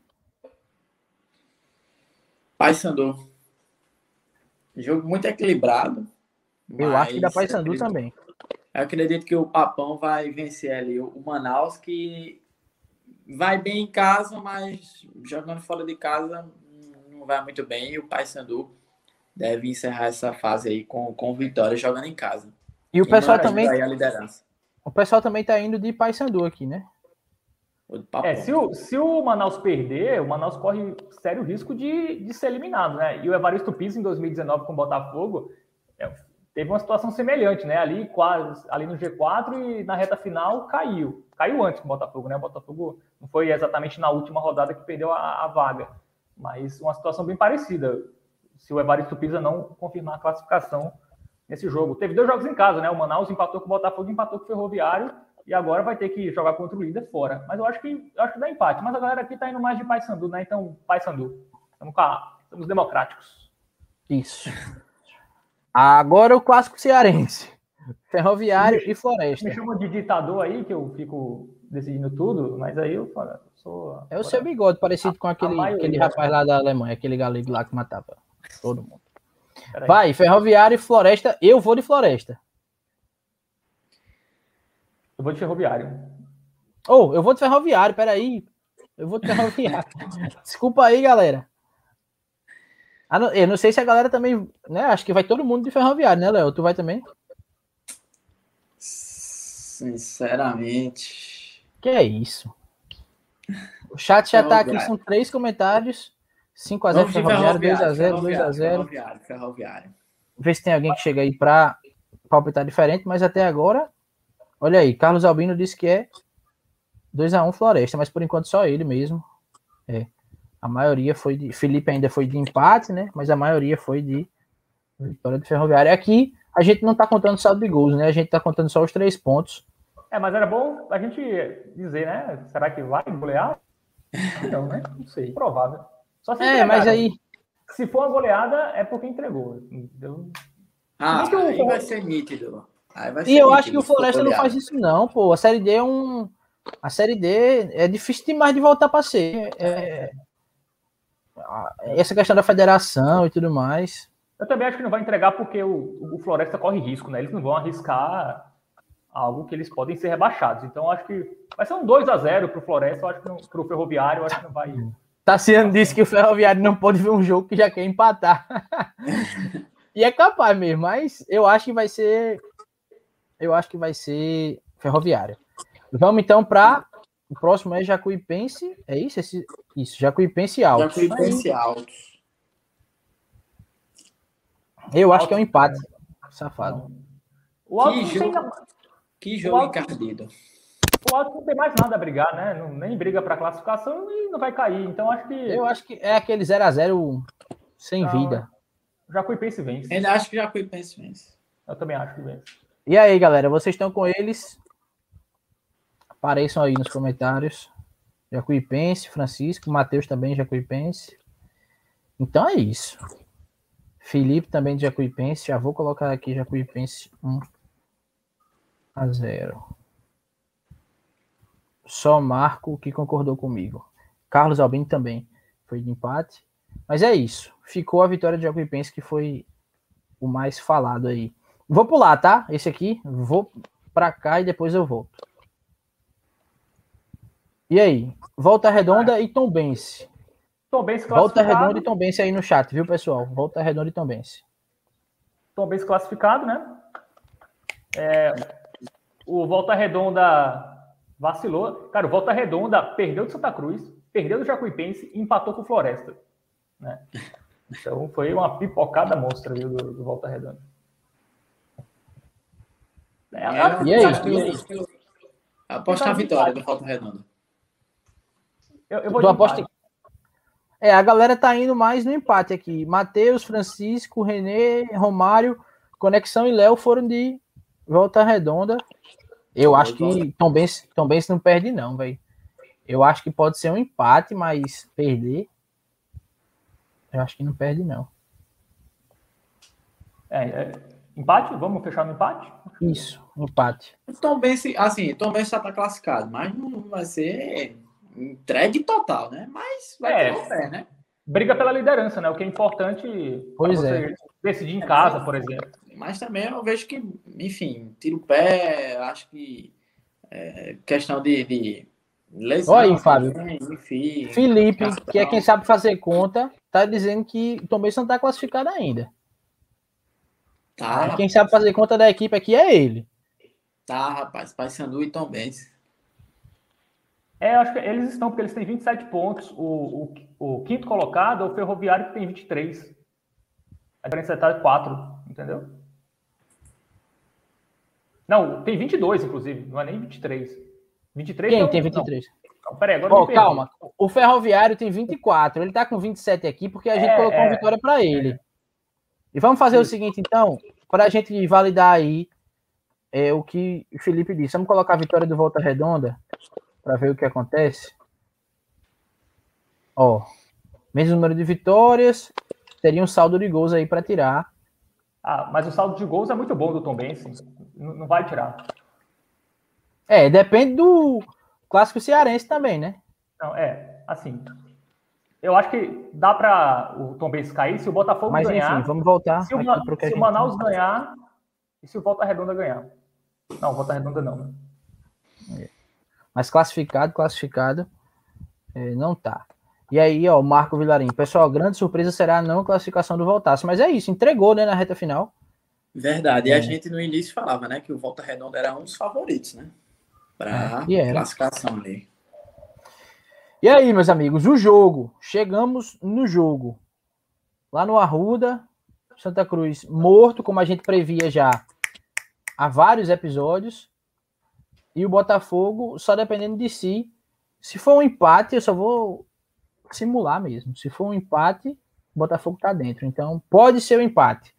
Pai Sandu. Jogo muito equilibrado.
Eu acho que dá Pai Sandu também.
Eu acredito que o Papão vai vencer ali o Manaus, que vai bem em casa, mas jogando fora de casa vai muito bem. E o Pai Sandu deve encerrar essa fase aí com, com vitória jogando em casa.
E o pessoal também. O pessoal também tá indo de Paysandu aqui, né?
É, se o, se o Manaus perder, o Manaus corre sério risco de, de ser eliminado, né? E o Evaristo Pisa, em 2019, com o Botafogo, é, teve uma situação semelhante, né? Ali, quase, ali no G4 e na reta final caiu. Caiu antes com o Botafogo, né? O Botafogo não foi exatamente na última rodada que perdeu a, a vaga, mas uma situação bem parecida. Se o Evaristo Pisa não confirmar a classificação nesse jogo. Teve dois jogos em casa, né? O Manaus empatou com o Botafogo, empatou com o Ferroviário e agora vai ter que jogar contra o líder fora. Mas eu acho que eu acho que dá empate. Mas a galera aqui tá indo mais de Paysandu, né? Então, Paysandu. Estamos a, estamos democráticos.
Isso. Agora o clássico cearense. Ferroviário e Floresta.
Me chama de ditador aí, que eu fico decidindo tudo, mas aí eu falo, eu sou.
É o seu bigode, parecido com aquele, aquele rapaz lá da Alemanha, aquele galego lá que matava todo mundo. Vai, Ferroviário e Floresta. Eu vou de Floresta.
Eu vou de Ferroviário.
Oh, eu vou de Ferroviário, peraí. Eu vou de Ferroviário. Desculpa aí, galera. Ah, eu não sei se a galera também. Né? Acho que vai todo mundo de Ferroviário, né, Léo? Tu vai também?
Sinceramente.
Que é isso? O chat já tá aqui, são três comentários. 5x0 Ferroviário, 2x0, 2x0.
Ferroviário.
Vê se tem alguém que chega aí para palpitar diferente, mas até agora, olha aí, Carlos Albino disse que é 2x1 Floresta, mas por enquanto só ele mesmo. É. A maioria foi de. Felipe ainda foi de empate, né? Mas a maioria foi de vitória do Ferroviário. Aqui a gente não tá contando saldo de gols, né? A gente tá contando só os três pontos.
É, mas era bom a gente dizer, né? Será que vai golear? Não, né? Não sei. Provável.
Só se é, mas aí.
Se for uma goleada, é porque entregou. Entendeu?
Ah, aí vai ser nítido.
Aí vai ser e eu nítido, acho que o Floresta não faz isso, não, pô. A série D é um. A série D é difícil demais de voltar para ser. É... Essa questão da federação e tudo mais.
Eu também acho que não vai entregar porque o, o Floresta corre risco, né? Eles não vão arriscar algo que eles podem ser rebaixados. Então, acho que vai ser um 2 a 0 para o Floresta, eu acho que para o Ferroviário, eu acho que não vai.
Tassiano disse que o Ferroviário não pode ver um jogo que já quer empatar. e é capaz mesmo, mas eu acho que vai ser. Eu acho que vai ser Ferroviário. Vamos então para o próximo é Jacuipense. É isso? Esse, isso, Jacuipense Altos.
Jacuipense Altos.
Eu acho que é um empate. Safado.
O Altos que jogo,
que jogo Altos, encardido.
O Altos não tem mais nada a brigar, né? Não, nem briga para classificação e não vai cair. Então acho que.
Eu acho que é aquele 0x0 sem não, vida.
Jacuipense vence.
Ainda acho que Jacuipense vence.
Eu também acho que vence.
E aí, galera, vocês estão com eles? Apareçam aí nos comentários. Jacuipense, Francisco, Matheus também, Jacuipense. Então é isso. Felipe também de Jacuipense. Já vou colocar aqui Jacuipense 1 a 0. Só Marco que concordou comigo. Carlos Albino também foi de empate. Mas é isso. Ficou a vitória de Jacuipense que foi o mais falado aí. Vou pular, tá? Esse aqui. Vou para cá e depois eu volto. E aí? Volta Redonda e Tombense.
Tombense
Volta Redonda e Tombense aí no chat, viu, pessoal? Volta Redonda e Tombense.
Tombense classificado, né? É, o Volta Redonda vacilou. Cara, o Volta Redonda perdeu do Santa Cruz, perdeu do Jacuipense e empatou com o Floresta. Né? Então foi uma pipocada monstra viu, do, do Volta Redonda.
É, é, e aí? Aposto na vitória do Volta Redonda.
Eu, eu vou tu aposta... É, a galera tá indo mais no empate aqui. Matheus, Francisco, Renê, Romário, Conexão e Léo foram de volta redonda. Eu acho que Tom Benz, Tom Benz não perde, não, velho. Eu acho que pode ser um empate, mas perder. Eu acho que não perde, não.
É, é, empate? Vamos fechar no empate?
Isso, empate.
Tom Benz, assim, Tom Benz já tá classificado, mas não vai ser entregue total, né? Mas vai é, ter fé, né?
Briga pela liderança, né? O que é importante
pois é.
decidir em casa, por exemplo.
Mas também eu vejo que, enfim, tira o pé, acho que é, questão de, de
lesão. Olha aí, Fábio. Enfim, Felipe, que é quem sabe fazer conta, tá dizendo que o Tom Benz não tá classificado ainda. Tá. Quem sabe fazer conta da equipe aqui é ele.
Tá, rapaz. Paysandu e Tom Benz.
É, acho que eles estão, porque eles têm 27 pontos. O, o, o quinto colocado é o Ferroviário, que tem 23. A diferença está 4, entendeu? Não, tem 22, inclusive, não é nem 23. 23
Quem é tem 23? Não, peraí, agora oh, calma. O Ferroviário tem 24. Ele tá com 27 aqui porque a gente é, colocou é, uma vitória para ele. E vamos fazer Sim. o seguinte, então, para a gente validar aí é o que o Felipe disse. Vamos colocar a vitória do Volta Redonda para ver o que acontece. Ó, mesmo número de vitórias, teria um saldo de gols aí para tirar.
Ah, mas o saldo de gols é muito bom do Tom Benson. Não, não vai tirar.
É, depende do clássico cearense também, né?
Não, é, assim. Eu acho que dá para o Tom Benz cair se o Botafogo
Mas,
ganhar.
enfim, vamos voltar.
Se o, Ma- se o Manaus ganhar e se o Volta Redonda ganhar. Não, Volta Redonda não. Né?
Mas classificado, classificado, é, não tá. E aí, ó, o Marco Vilarim. Pessoal, grande surpresa será a não classificação do Voltaço. Mas é isso, entregou, né, na reta final.
Verdade. E
É.
a gente no início falava, né, que o Volta Redonda era um dos favoritos, né? Para
É, e era.
classificação ali.
E aí, meus amigos, o jogo. Chegamos no jogo. Lá no Arruda, Santa Cruz morto, como a gente previa já há vários episódios. E o Botafogo só dependendo de si. Se for um empate, eu só vou simular mesmo. Se for um empate, o Botafogo tá dentro. Então, pode ser um empate.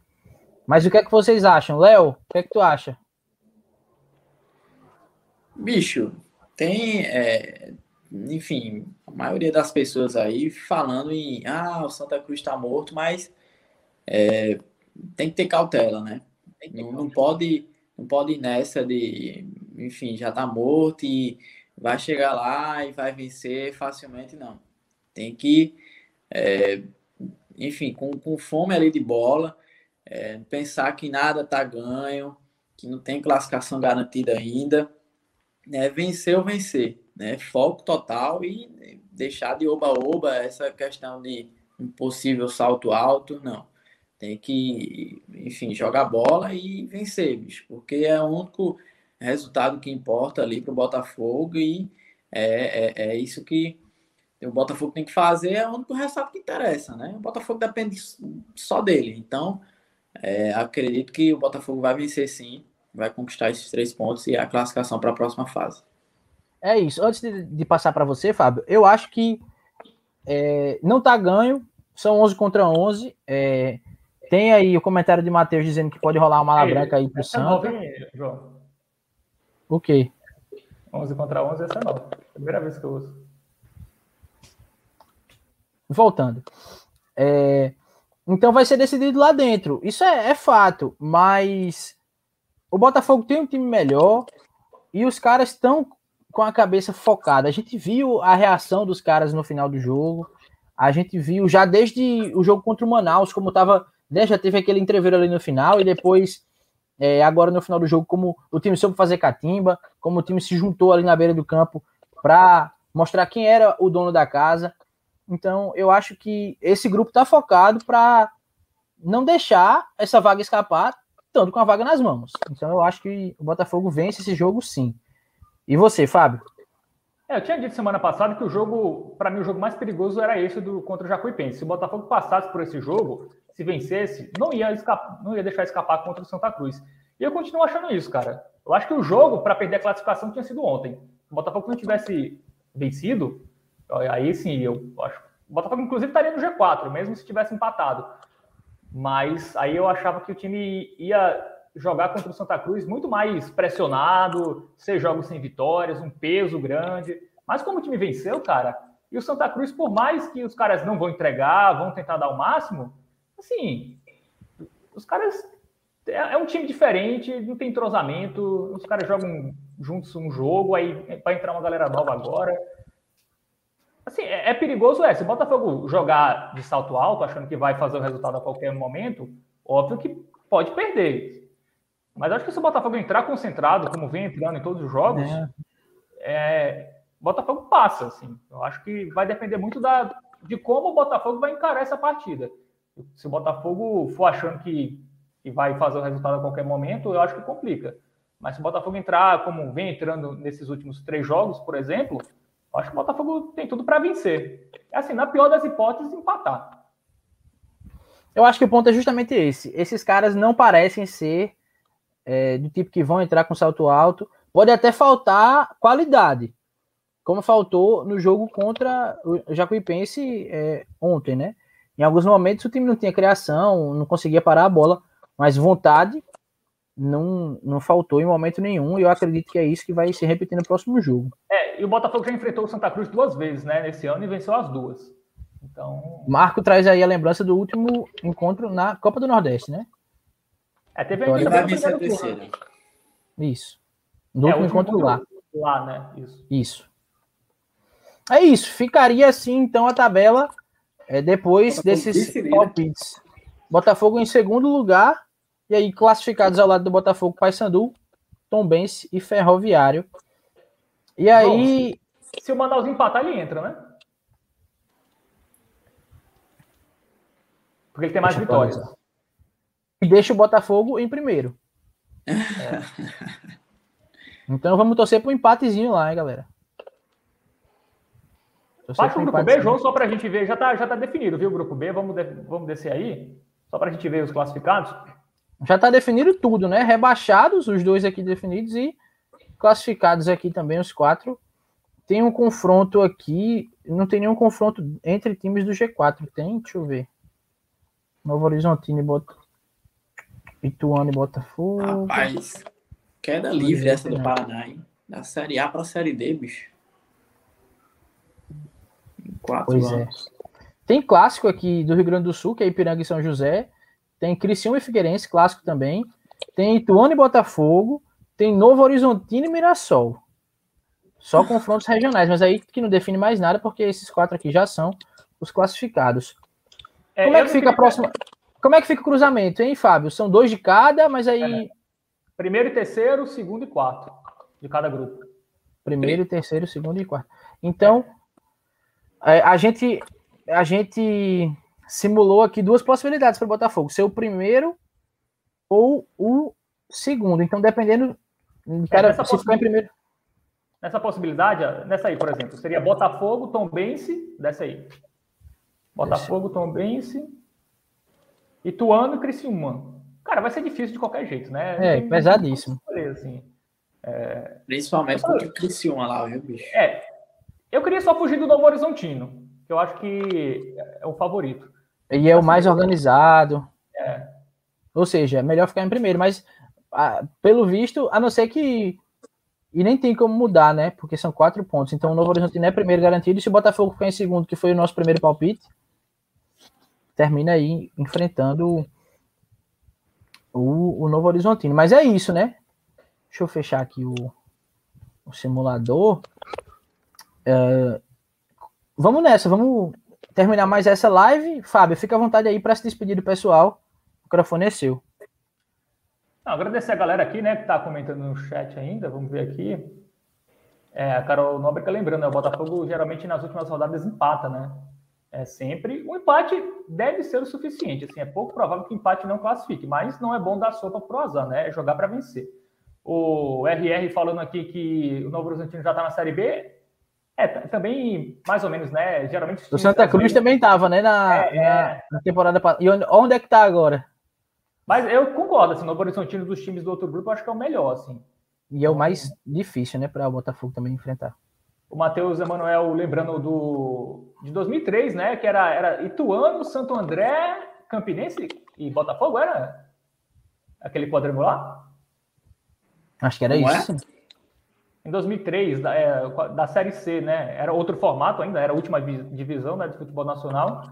Mas o que é que vocês acham? Léo, o que é que tu acha?
Bicho, tem, é, enfim, a maioria das pessoas aí falando em, ah, o Santa Cruz está morto, mas é, tem que ter cautela, né? Não, não pode, não pode ir nessa de, enfim, já tá morto e vai chegar lá e vai vencer facilmente, não. Tem que, é, enfim, com, com fome ali de bola, é, pensar que nada tá ganho, que não tem classificação garantida ainda né, vencer ou vencer, né? Foco total e deixar de oba-oba essa questão de um possível salto alto, não. Tem que, enfim, jogar bola e vencer, bicho, porque é o único resultado que importa ali para o Botafogo e é, é, é isso que o Botafogo tem que fazer, é o único resultado que interessa, né? O Botafogo depende só dele, então é, acredito que o Botafogo vai vencer sim, vai conquistar esses três pontos e a classificação para a próxima fase.
É isso. Antes de, de passar para você, Fábio, eu acho que é, não tá ganho. São 11 contra 11. É, tem aí o comentário de Matheus dizendo que pode rolar uma mala
Ei,
branca aí pro
Essa é João?
O quê?
11 contra 11, essa é nova. Primeira vez que eu uso.
Voltando. É, então vai ser decidido lá dentro. Isso é, é fato, mas o Botafogo tem um time melhor e os caras estão com a cabeça focada. A gente viu a reação dos caras no final do jogo. A gente viu já desde o jogo contra o Manaus, como tava. Né, já teve aquele entreveiro ali no final, e depois, é, agora no final do jogo, como o time soube fazer catimba, como o time se juntou ali na beira do campo para mostrar quem era o dono da casa. Então, eu acho que esse grupo está focado para não deixar essa vaga escapar, estando com a vaga nas mãos. Então, eu acho que o Botafogo vence esse jogo sim. E você, Fábio?
É, eu tinha dito semana passada que o jogo, para mim, o jogo mais perigoso era esse do contra o Jacuipense. Se o Botafogo passasse por esse jogo, se vencesse, não ia, escapar, não ia deixar escapar contra o Santa Cruz. E eu continuo achando isso, cara. Eu acho que o jogo para perder a classificação tinha sido ontem. Se o Botafogo não tivesse vencido, aí sim, eu acho. O Botafogo, inclusive, estaria no G4, mesmo se tivesse empatado. Mas aí eu achava que o time ia jogar contra o Santa Cruz muito mais pressionado, ser jogos sem vitórias, um peso grande. Mas como o time venceu, cara, e o Santa Cruz, por mais que os caras não vão entregar, vão tentar dar o máximo, assim, os caras. É um time diferente, não tem entrosamento, os caras jogam juntos um jogo, aí vai entrar uma galera nova agora. Assim, é, é perigoso, é. Se o Botafogo jogar de salto alto, achando que vai fazer o resultado a qualquer momento, óbvio que pode perder. Mas acho que se o Botafogo entrar concentrado, como vem entrando em todos os jogos, é. É, o Botafogo passa. Assim. Eu acho que vai depender muito da, de como o Botafogo vai encarar essa partida. Se o Botafogo for achando que, que vai fazer o resultado a qualquer momento, eu acho que complica. Mas se o Botafogo entrar como vem entrando nesses últimos três jogos, por exemplo, eu acho que o Botafogo tem tudo para vencer. É assim, na pior das hipóteses, empatar.
Eu acho que o ponto é justamente esse. Esses caras não parecem ser é, do tipo que vão entrar com salto alto. Pode até faltar qualidade, como faltou no jogo contra o Jacuipense é, ontem, né? Em alguns momentos o time não tinha criação, não conseguia parar a bola, mas vontade não, não faltou em momento nenhum, e eu acredito que é isso que vai se repetir no próximo jogo.
É, e o Botafogo já enfrentou o Santa Cruz duas vezes, né, nesse ano, e venceu as duas. Então.
Marco traz aí a lembrança do último encontro na Copa do Nordeste, né?
É, teve
Então,
a
ele vai vencer a terceira.
Isso. No
É,
último encontro lá.
Lá, né? Isso.
Isso. É isso. Ficaria assim, então, a tabela é, depois
Botafogo
desses
vice-líder.
palpites. Botafogo em segundo lugar. E aí, classificados ao lado do Botafogo, Paysandu, Tombense e Ferroviário. E aí,
Se o Manaus empatar, ele entra, né? Porque ele tem mais vitórias.
e deixa o Botafogo em primeiro.
É.
Então vamos torcer para um empatezinho lá, hein, galera. Pro
o grupo B. João, só pra gente ver. Já tá, já tá definido, viu, o grupo B? Vamos, de- vamos descer aí. Só pra gente ver os classificados.
Já está definido tudo, né? Rebaixados, os dois aqui definidos, e classificados aqui também, os quatro. Tem um confronto aqui, não tem nenhum confronto entre times do G4, tem? Deixa eu ver. Novo Horizontino e Bota... Ituano e Botafogo.
Rapaz, queda livre essa do Paraná, hein? Da Série A pra Série D, bicho. Em Quatro
Pois é.
anos.
Tem clássico aqui do Rio Grande do Sul, que é Ipiranga e São José. Tem Criciúma e Figueirense, clássico também. Tem Ituano e Botafogo. Tem Novo Horizontino e Mirassol. Só confrontos regionais, mas aí que não define mais nada, porque esses quatro aqui já são os classificados.
É,
Como é que fica a
queria-
próxima? Como é que fica o cruzamento, hein, Fábio? São dois de cada, mas aí
Primeiro e terceiro, segundo e quarto de cada grupo.
primeiro, terceiro, segundo e quarto. Então, é, a gente a gente simulou aqui duas possibilidades para o Botafogo, ser o primeiro ou o segundo. Então, dependendo cara,
nessa
se ficar em primeiro,
Nessa possibilidade, nessa aí, por exemplo, seria Botafogo, Tombense, dessa aí. Botafogo, Tombense, Ituano e Criciúma. Cara, vai ser difícil de qualquer jeito, né?
É,
tem-
pesadíssimo.
assim.
Principalmente contra o Criciúma lá, viu, bicho?
É, eu queria só fugir do Novo Horizontino, que eu acho que é o favorito.
e é o mais organizado.
É.
Ou seja, é melhor ficar em primeiro, mas pelo visto, a não ser que e nem tem como mudar, né? Porque são quatro pontos. Então o Novo Horizontino é primeiro garantido. E se o Botafogo ficar em segundo, que foi o nosso primeiro palpite, termina aí enfrentando o, o Novo Horizontino. Mas é isso, né? Deixa eu fechar aqui o, o simulador. É, vamos nessa, vamos terminar mais essa live. Fábio, fica à vontade aí para se despedir do pessoal. O microfone é seu.
Não, agradecer a galera aqui, né, que tá comentando no chat ainda. Vamos ver aqui. É, a Carol Nóbrega lembrando, né, o Botafogo geralmente nas últimas rodadas empata, né? É sempre. O empate deve ser o suficiente. Assim, é pouco provável que o empate não classifique, mas não é bom dar sopa pro azar, né? É jogar para vencer. O RR falando aqui que o Novo Horizontino já tá na Série B. É, também, mais ou menos, né? Geralmente.
O Santa Cruz
brasileiros-
também tava, né? Na,
É,
na,
é.
na temporada passada. E onde, onde é que tá agora?
Mas eu concordo, assim, o Novo Horizontino dos times do outro grupo, eu acho que é o melhor, assim.
E é o mais difícil, né? Para o Botafogo também enfrentar.
O Matheus Emanuel lembrando do de 2003, né? Que era, era Ituano, Santo André, Campinense e Botafogo, era aquele quadrangular?
Acho que era
Como
isso.
é?
Em 2003, da, é, da Série C, né? Era outro formato ainda, era a última vi- divisão né, de futebol nacional.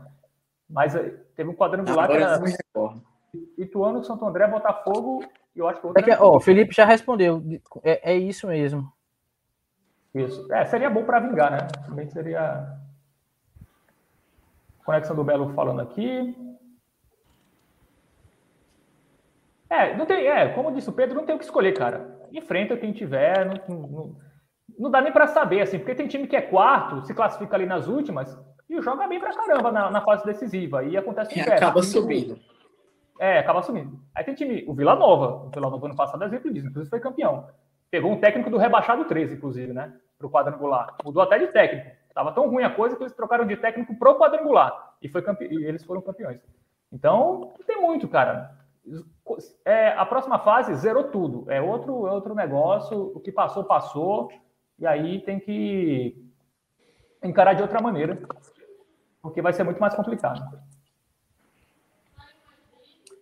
Mas eh, teve um quadrangular que
Agora eu
era
recordo.
Ituano, Santo André, Botafogo e eu acho que o
É
outro
que, ó, o Felipe já respondeu. É, é isso mesmo.
Isso. É, seria bom para vingar, né? Também seria. Conexão do Belo falando aqui. É, não tem, é, como disse o Pedro, não tem o que escolher, cara. Enfrenta quem tiver, não, não, não- dá nem para saber, assim, porque tem time que é quarto, se classifica ali nas últimas e joga bem pra caramba na, na fase decisiva. E acontece
E
o inverso.
acaba subindo.
É, acaba sumindo. Aí tem time, o Vila Nova. O Vila Nova ano passado exemplo disso, inclusive foi campeão. Pegou um técnico do rebaixado 13, inclusive, né? Pro quadrangular. Mudou até de técnico. Tava tão ruim a coisa que eles trocaram de técnico pro quadrangular. E, foi campe... e eles foram campeões. Então, tem muito, cara. É, a próxima fase zerou tudo. É outro, é outro negócio. O que passou, passou. E aí tem que encarar de outra maneira. Porque vai ser muito mais complicado.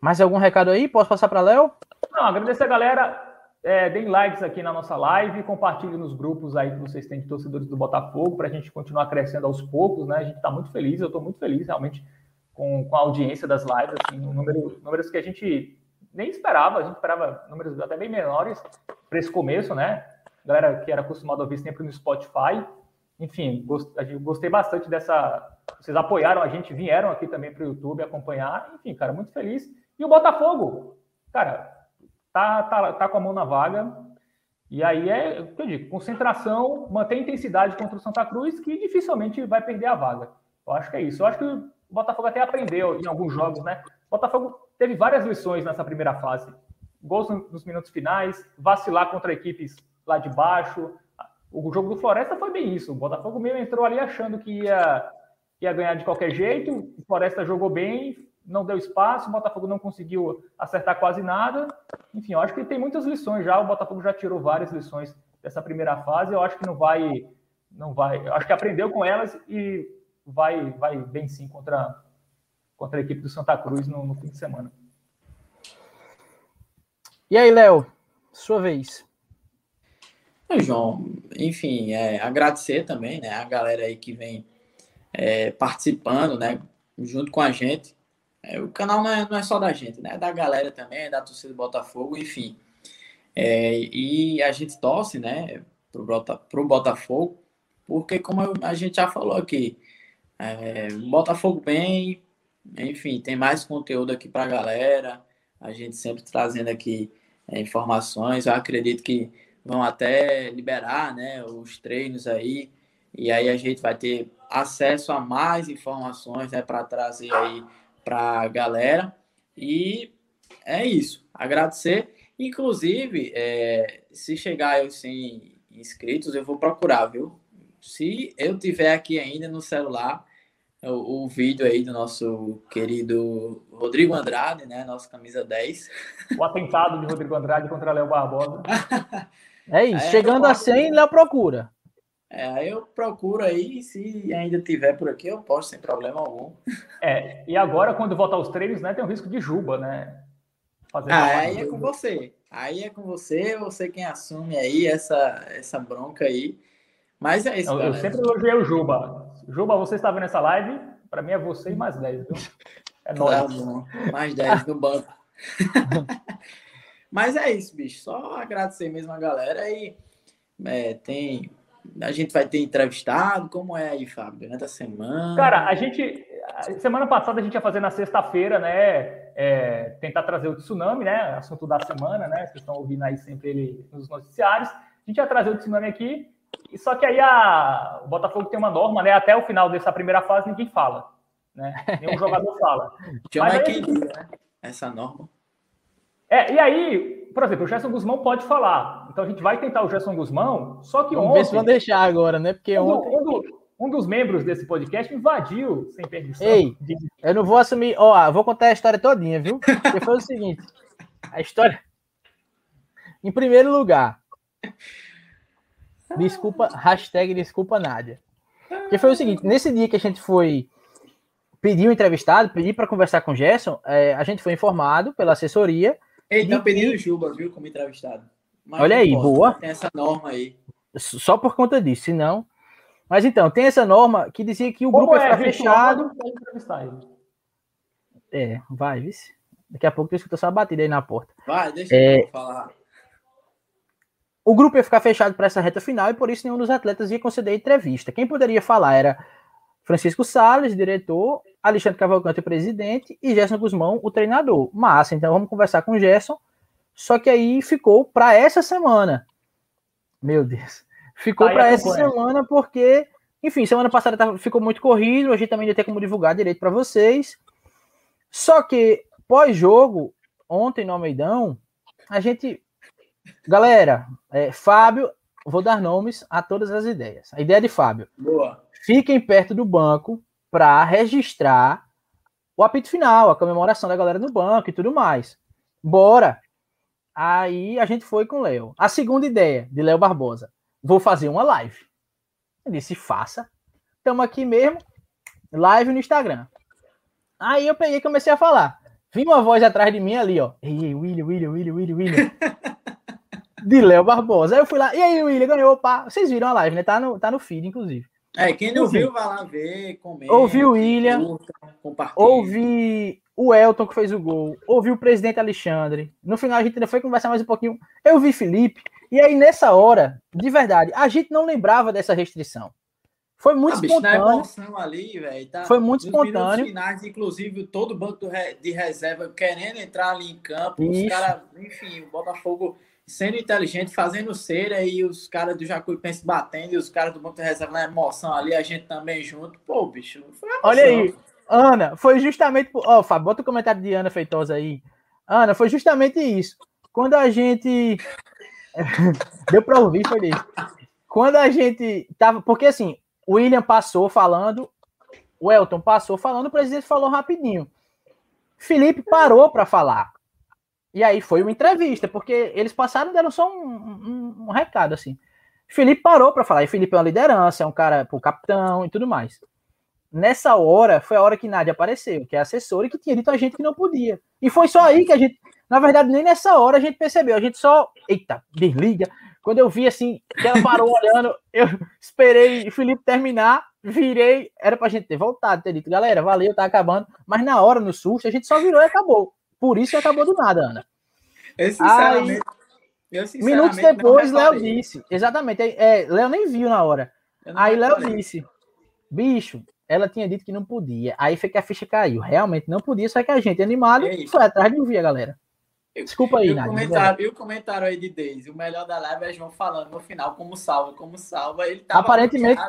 Mais algum recado aí? Posso passar para Léo?
Não, agradecer a galera. É, deem likes aqui na nossa live, compartilhem nos grupos aí que vocês têm de torcedores do Botafogo, para a gente continuar crescendo aos poucos, né? A gente está muito feliz, eu estou muito feliz realmente com, com a audiência das lives, assim, número, números que a gente nem esperava, a gente esperava números até bem menores para esse começo, né? Galera que era acostumada a ouvir sempre no Spotify. Enfim, gost, gostei bastante dessa. Vocês apoiaram a gente, vieram aqui também para o YouTube acompanhar. Enfim, cara, muito feliz. E o Botafogo, cara, tá, tá, tá com a mão na vaga. E aí é o que eu digo: concentração, manter intensidade contra o Santa Cruz, que dificilmente vai perder a vaga. Eu acho que é isso. Eu acho que o Botafogo até aprendeu em alguns jogos, né? O Botafogo teve várias lições nessa primeira fase. Gols nos minutos finais, vacilar contra equipes lá de baixo. O jogo do Floresta foi bem isso. O Botafogo mesmo entrou ali achando que ia, ia ganhar de qualquer jeito. O Floresta jogou bem, não deu espaço. O Botafogo não conseguiu acertar quase nada. Enfim, eu acho que tem muitas lições já. O Botafogo já tirou várias lições dessa primeira fase. Eu acho que não vai, não vai. Acho que aprendeu com elas e vai, vai bem sim contra contra a equipe do Santa Cruz no, no fim de semana.
E aí, Léo, sua vez.
João, enfim, é, agradecer também, né, a galera aí que vem é, participando, né, junto com a gente. É, o canal não é, não é só da gente, né, é da galera também, é da torcida do Botafogo, enfim. É, e a gente torce, né, pro, pro Botafogo, porque como a gente já falou aqui, é, Botafogo bem, enfim, tem mais conteúdo aqui para a galera. A gente sempre trazendo aqui informações. Eu acredito que vão até liberar né, os treinos aí. E aí a gente vai ter acesso a mais informações né, para trazer aí para a galera. E é isso. Agradecer. Inclusive, é, se chegar aos 100 inscritos, eu vou procurar, viu? Se eu tiver aqui ainda no celular, o, o, vídeo aí do nosso querido Rodrigo Andrade, né? Nosso camisa 10.
O atentado de Rodrigo Andrade contra Léo Barbosa.
É isso. Chegando a 100, Léo procura.
É, aí eu procuro aí, se ainda tiver por aqui, eu posto sem problema algum.
É, e agora, quando voltar aos treinos, né, tem o risco de Juba, né?
Fazer ah, aí é com você. Aí é com você, você quem assume aí essa, essa bronca aí. Mas é isso.
Eu, eu sempre elogiei o Juba. Juba, você está vendo essa live? Para mim é você e mais 10, viu?
É nóis. mais 10 no banco. Mas é isso, bicho. Só agradecer mesmo a galera e é, tem. A gente vai ter entrevistado. Como é aí, Fábio? Durante a semana.
Cara, a gente. Semana passada a gente ia fazer na sexta-feira, né? É, tentar trazer o tsunami, né? Assunto da semana, né? Vocês estão ouvindo aí sempre ele nos noticiários. A gente ia trazer o tsunami aqui. Só que aí a, o Botafogo tem uma norma, né? Até o final dessa primeira fase ninguém fala. Né? Nenhum jogador fala.
Mas é que né? essa norma.
É, e aí, por exemplo, o Gerson Guzmão pode falar. Então a gente vai tentar o Gerson Guzmão, só que
Vamos
ontem.
Ver se vão deixar agora, né? Porque
um,
ontem.
Um, um, dos membros desse podcast invadiu sem permissão.
Ei, eu não vou assumir. Ó, vou contar a história todinha, viu? Porque foi o seguinte: a história. Em primeiro lugar, Desculpa, hashtag desculpa Nádia. Que foi o seguinte, nesse dia que a gente foi pedir um entrevistado, pedir para conversar com o Gerson, é, a gente foi informado pela assessoria.
Ele tá pedindo o Juba, viu, como entrevistado.
Mas Olha aí, posso, boa.
Tem essa norma aí.
Só por conta disso, se não... Mas então, tem essa norma que dizia que o como grupo ia ficar é, fechado. É, vai, vice. Daqui a pouco tu escuta só a batida aí na porta.
Vai, deixa é... eu falar
o grupo ia ficar fechado para essa reta final e por isso nenhum dos atletas ia conceder entrevista. Quem poderia falar era Francisco Salles, diretor, Alexandre Cavalcante, presidente, e Gerson Guzmão, o treinador. Massa, então vamos conversar com o Gerson. Só que aí ficou para essa semana. Meu Deus. Ficou para essa semana porque, enfim, semana passada ficou muito corrido, a gente também ia ter como divulgar direito para vocês. Só que pós-jogo, ontem no Almeidão, a gente Galera, é, Fábio, vou dar nomes a todas as ideias. A ideia de Fábio.
Boa.
Fiquem perto do banco para registrar o apito final, a comemoração da galera no banco e tudo mais. Bora! Aí a gente foi com o Léo. A segunda ideia de Léo Barbosa. Vou fazer uma live. Eu disse, faça. Estamos aqui mesmo, live no Instagram. Aí eu peguei e comecei a falar. vinha uma voz atrás de mim ali, ó. Ei, William, William, William, William, William. de Léo Barbosa. Aí eu fui lá, e aí, William, ganhou, pá. Vocês viram a live, né? Tá no, tá no feed, inclusive.
É, quem não viu, vai lá ver, comenta.
Ouvi o William, ouvi o Elton que fez o gol, ouvi o presidente Alexandre. No final a gente ainda foi conversar mais um pouquinho. Eu vi Felipe. E aí, nessa hora, de verdade, a gente não lembrava dessa restrição. Foi muito ah, espontâneo.
Bicho, ali, véio, tá?
Foi muito espontâneo.
Finais, inclusive, todo o banco de reserva querendo entrar ali em campo. Isso. Os caras, enfim, o Botafogo sendo inteligente, fazendo cera e os caras do Jacuipense batendo e os caras do banco de reserva na emoção ali, a gente também junto. Pô, bicho,
Olha aí, Ana, foi justamente. Ó, oh, Fábio, bota o comentário de Ana Feitosa aí. Ana, foi justamente isso. Quando a gente. Deu para ouvir, foi isso. Quando a gente tava. Porque assim, o William passou falando, o Elton passou falando, o presidente falou rapidinho. Felipe parou para falar. E aí foi uma entrevista, porque eles passaram deram só um, um, um recado assim. Felipe parou para falar. E Felipe é uma liderança, é um cara, o capitão e tudo mais. Nessa hora, foi a hora que Nádia apareceu, que é assessora e que tinha dito a gente que não podia. E foi só aí que a gente, na verdade, nem nessa hora a gente percebeu. A gente só, eita, desliga, quando eu vi assim, que ela parou olhando, eu esperei o Felipe terminar, virei, era pra gente ter voltado, ter dito, galera, valeu, tá acabando. Mas na hora, no susto, a gente só virou e acabou. Por isso acabou do nada, Ana.
Eu, sinceramente, Aí,
eu, sinceramente minutos depois, Léo disse. Exatamente. É, Léo nem viu na hora. Aí Léo disse: bicho, ela tinha dito que não podia. Aí foi que a ficha caiu. Realmente não podia, só que a gente animado é foi atrás de ouvir a galera. Desculpa aí, Nádia.
Comentário, e o comentário aí de Deise? O melhor da live é João falando no final como salva, como salva. Ele tava
Aparentemente.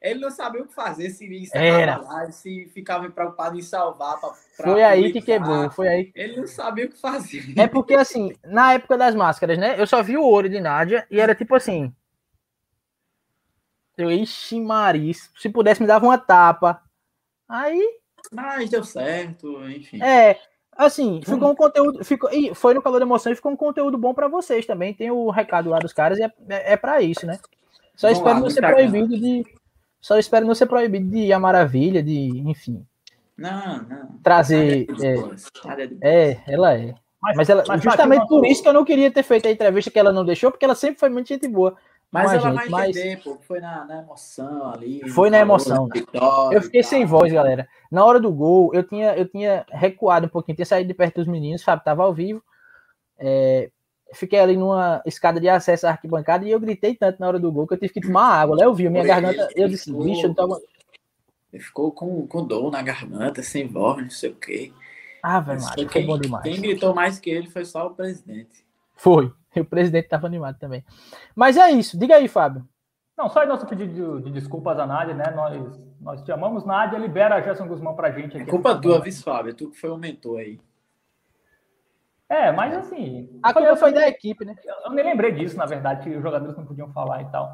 Ele não sabia o que fazer, se
Era.
live, se ficava preocupado em salvar. Pra,
pra foi aí que quebrou. Foi aí.
Ele não sabia o que fazer.
É porque, assim, na época das máscaras, né? Eu só vi o olho de Nádia e era tipo assim. Eu, ixi, Maris, se pudesse me dava uma tapa. Aí.
Mas deu certo, enfim.
É, Assim, ficou um conteúdo. Ficou, e foi no calor da emoção e ficou um conteúdo bom para vocês também. Tem o recado lá dos caras e é, é, é para isso, né? Só Vamos espero lá, não ser proibido de. Só espero não ser proibido de a maravilha, de, enfim.
Não, não.
Trazer. É, é, ela é. Mas, mas ela, mas, justamente por isso que eu não queria ter feito a entrevista que ela não deixou, porque ela sempre foi muito gente boa.
Mas ela gente, vai mas... entender, pô, foi na, na, emoção ali.
Foi na emoção. Eu fiquei sem voz, galera. Na hora do gol, eu tinha, eu tinha recuado um pouquinho, tinha saído de perto dos meninos, Fábio tava ao vivo. É, fiquei ali numa escada de acesso à arquibancada e eu gritei tanto na hora do gol que eu tive que tomar água. Lá eu vi, minha garganta, eu disse, ficou, bicho, eu tava...
Ele ficou com, com dor na garganta, sem voz, não sei o quê.
Ah, velho, foi
quem,
bom demais.
Quem gritou mais que ele foi só o presidente.
Foi. E o presidente estava animado também. Mas é isso. Diga aí, Fábio.
Não, só nosso pedido de, de, desculpas a Nádia, né? Nós, nós te amamos, Nádia. Libera a Gerson Guzmão pra gente. Aqui
é culpa tua, viu, Fábio? Tu que foi o mentor aí.
É, mas assim.
A culpa foi da equipe, né?
Eu nem lembrei disso, na verdade, que os jogadores não podiam falar e tal.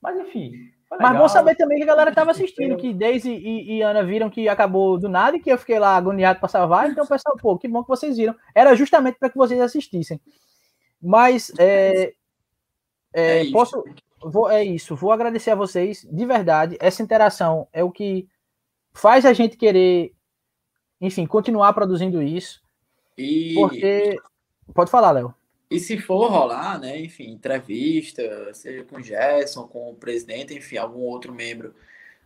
Mas enfim.
Mas bom saber também que a galera estava assistindo, que Daisy e, e, Ana viram que acabou do nada e que eu fiquei lá agoniado para salvar. Então, pessoal, pô, que bom que vocês viram. Era justamente para que vocês assistissem. Mas é, é, é posso. Vou, é isso. Vou agradecer a vocês, de verdade. Essa interação é o que faz a gente querer, enfim, continuar produzindo isso.
E...
Porque. Pode falar, Léo.
E se for rolar, né, enfim, entrevista, seja com o Gerson, com o presidente, enfim, algum outro membro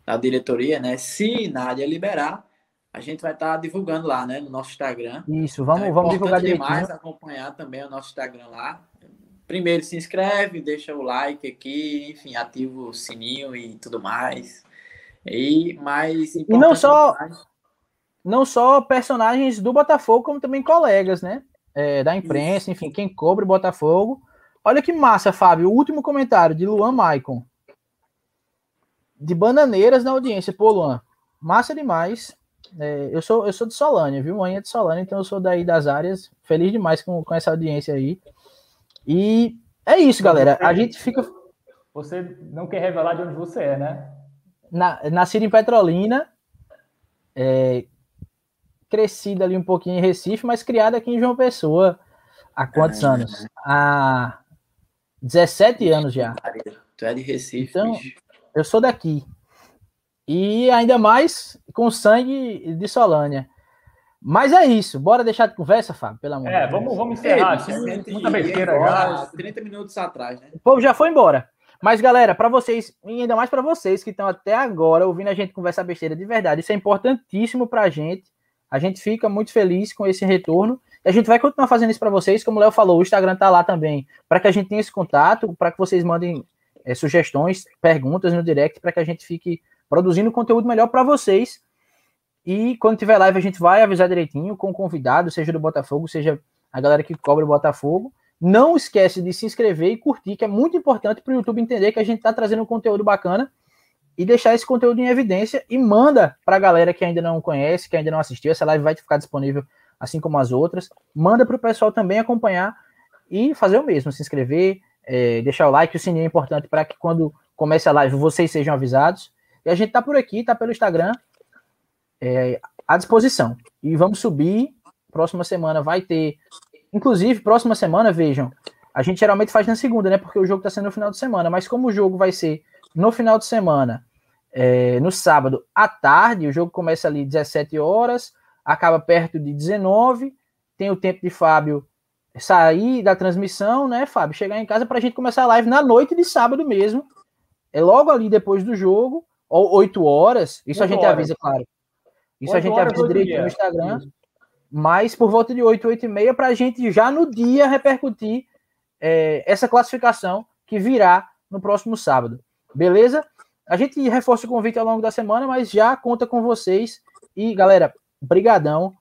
da diretoria, né, se Nádia liberar, a gente vai estar tá divulgando lá, né, no nosso Instagram.
Isso, vamos, é vamos divulgar
demais acompanhar também o nosso Instagram lá. Primeiro se inscreve, deixa o like aqui, enfim, ativa o sininho e tudo mais. E mais
E não só não só personagens do Botafogo, como também colegas, né? É, da imprensa, Isso. enfim, quem cobre o Botafogo. Olha que massa, Fábio. O último comentário de Luan Maicon. De bananeiras na audiência. Pô, Luan, massa demais. É, eu, sou, eu sou de Solânia, viu? Mãe é de Solânia, então eu sou daí das áreas. Feliz demais com, com essa audiência aí. E é isso, galera. A gente fica.
Você não quer revelar de onde você é, né?
Na, nascido em Petrolina, é, crescido ali um pouquinho em Recife, mas criado aqui em João Pessoa. Há quantos é, anos? Há 17 anos já.
Tu é de Recife,
então, bicho. Eu sou daqui. E ainda mais com sangue de Solânia. Mas é isso. Bora deixar de conversa, Fábio, pelo amor
É,
de Deus.
vamos, vamos encerrar.
Gente,
muita besteira
embora
já.
30 minutos atrás, né?
O povo já foi embora. Mas, galera, para vocês, e ainda mais para vocês que estão até agora ouvindo a gente conversar besteira de verdade, isso é importantíssimo para a gente. A gente fica muito feliz com esse retorno. E a gente vai continuar fazendo isso para vocês. Como o Léo falou, o Instagram tá lá também, para que a gente tenha esse contato, para que vocês mandem é, sugestões, perguntas no direct, para que a gente fique produzindo conteúdo melhor para vocês. E quando tiver live, a gente vai avisar direitinho com o convidado, seja do Botafogo, seja a galera que cobra o Botafogo. Não esquece de se inscrever e curtir, que é muito importante para o YouTube entender que a gente está trazendo um conteúdo bacana e deixar esse conteúdo em evidência e manda para a galera que ainda não conhece, que ainda não assistiu. Essa live vai ficar disponível assim como as outras. Manda para o pessoal também acompanhar e fazer o mesmo, se inscrever, é, deixar o like, o sininho é importante para que quando comece a live vocês sejam avisados. E a gente tá por aqui, tá pelo Instagram é, à disposição. E vamos subir. Próxima semana vai ter. Inclusive, próxima semana, vejam, a gente geralmente faz na segunda, né? Porque o jogo tá sendo no final de semana. Mas como o jogo vai ser no final de semana, é, no sábado à tarde, o jogo começa ali 17 horas, acaba perto de 19. Tem o tempo de Fábio sair da transmissão, né, Fábio? Chegar em casa para a gente começar a live na noite de sábado mesmo. É logo ali depois do jogo, 8 horas. Isso a
Oito
gente
horas.
avisa, claro. Isso a gente avisa
oito
direitinho no. Instagram.
Isso.
Mas por volta de 8, 8 e meia, para a gente já no dia repercutir é, essa classificação que virá no próximo sábado. Beleza? A gente reforça o convite ao longo da semana, mas já conta com vocês. E, galera, brigadão.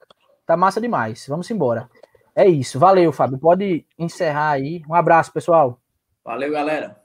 Tá massa demais. Vamos embora. É isso. Valeu, Fábio. Pode encerrar aí. Um abraço, pessoal.
Valeu, galera.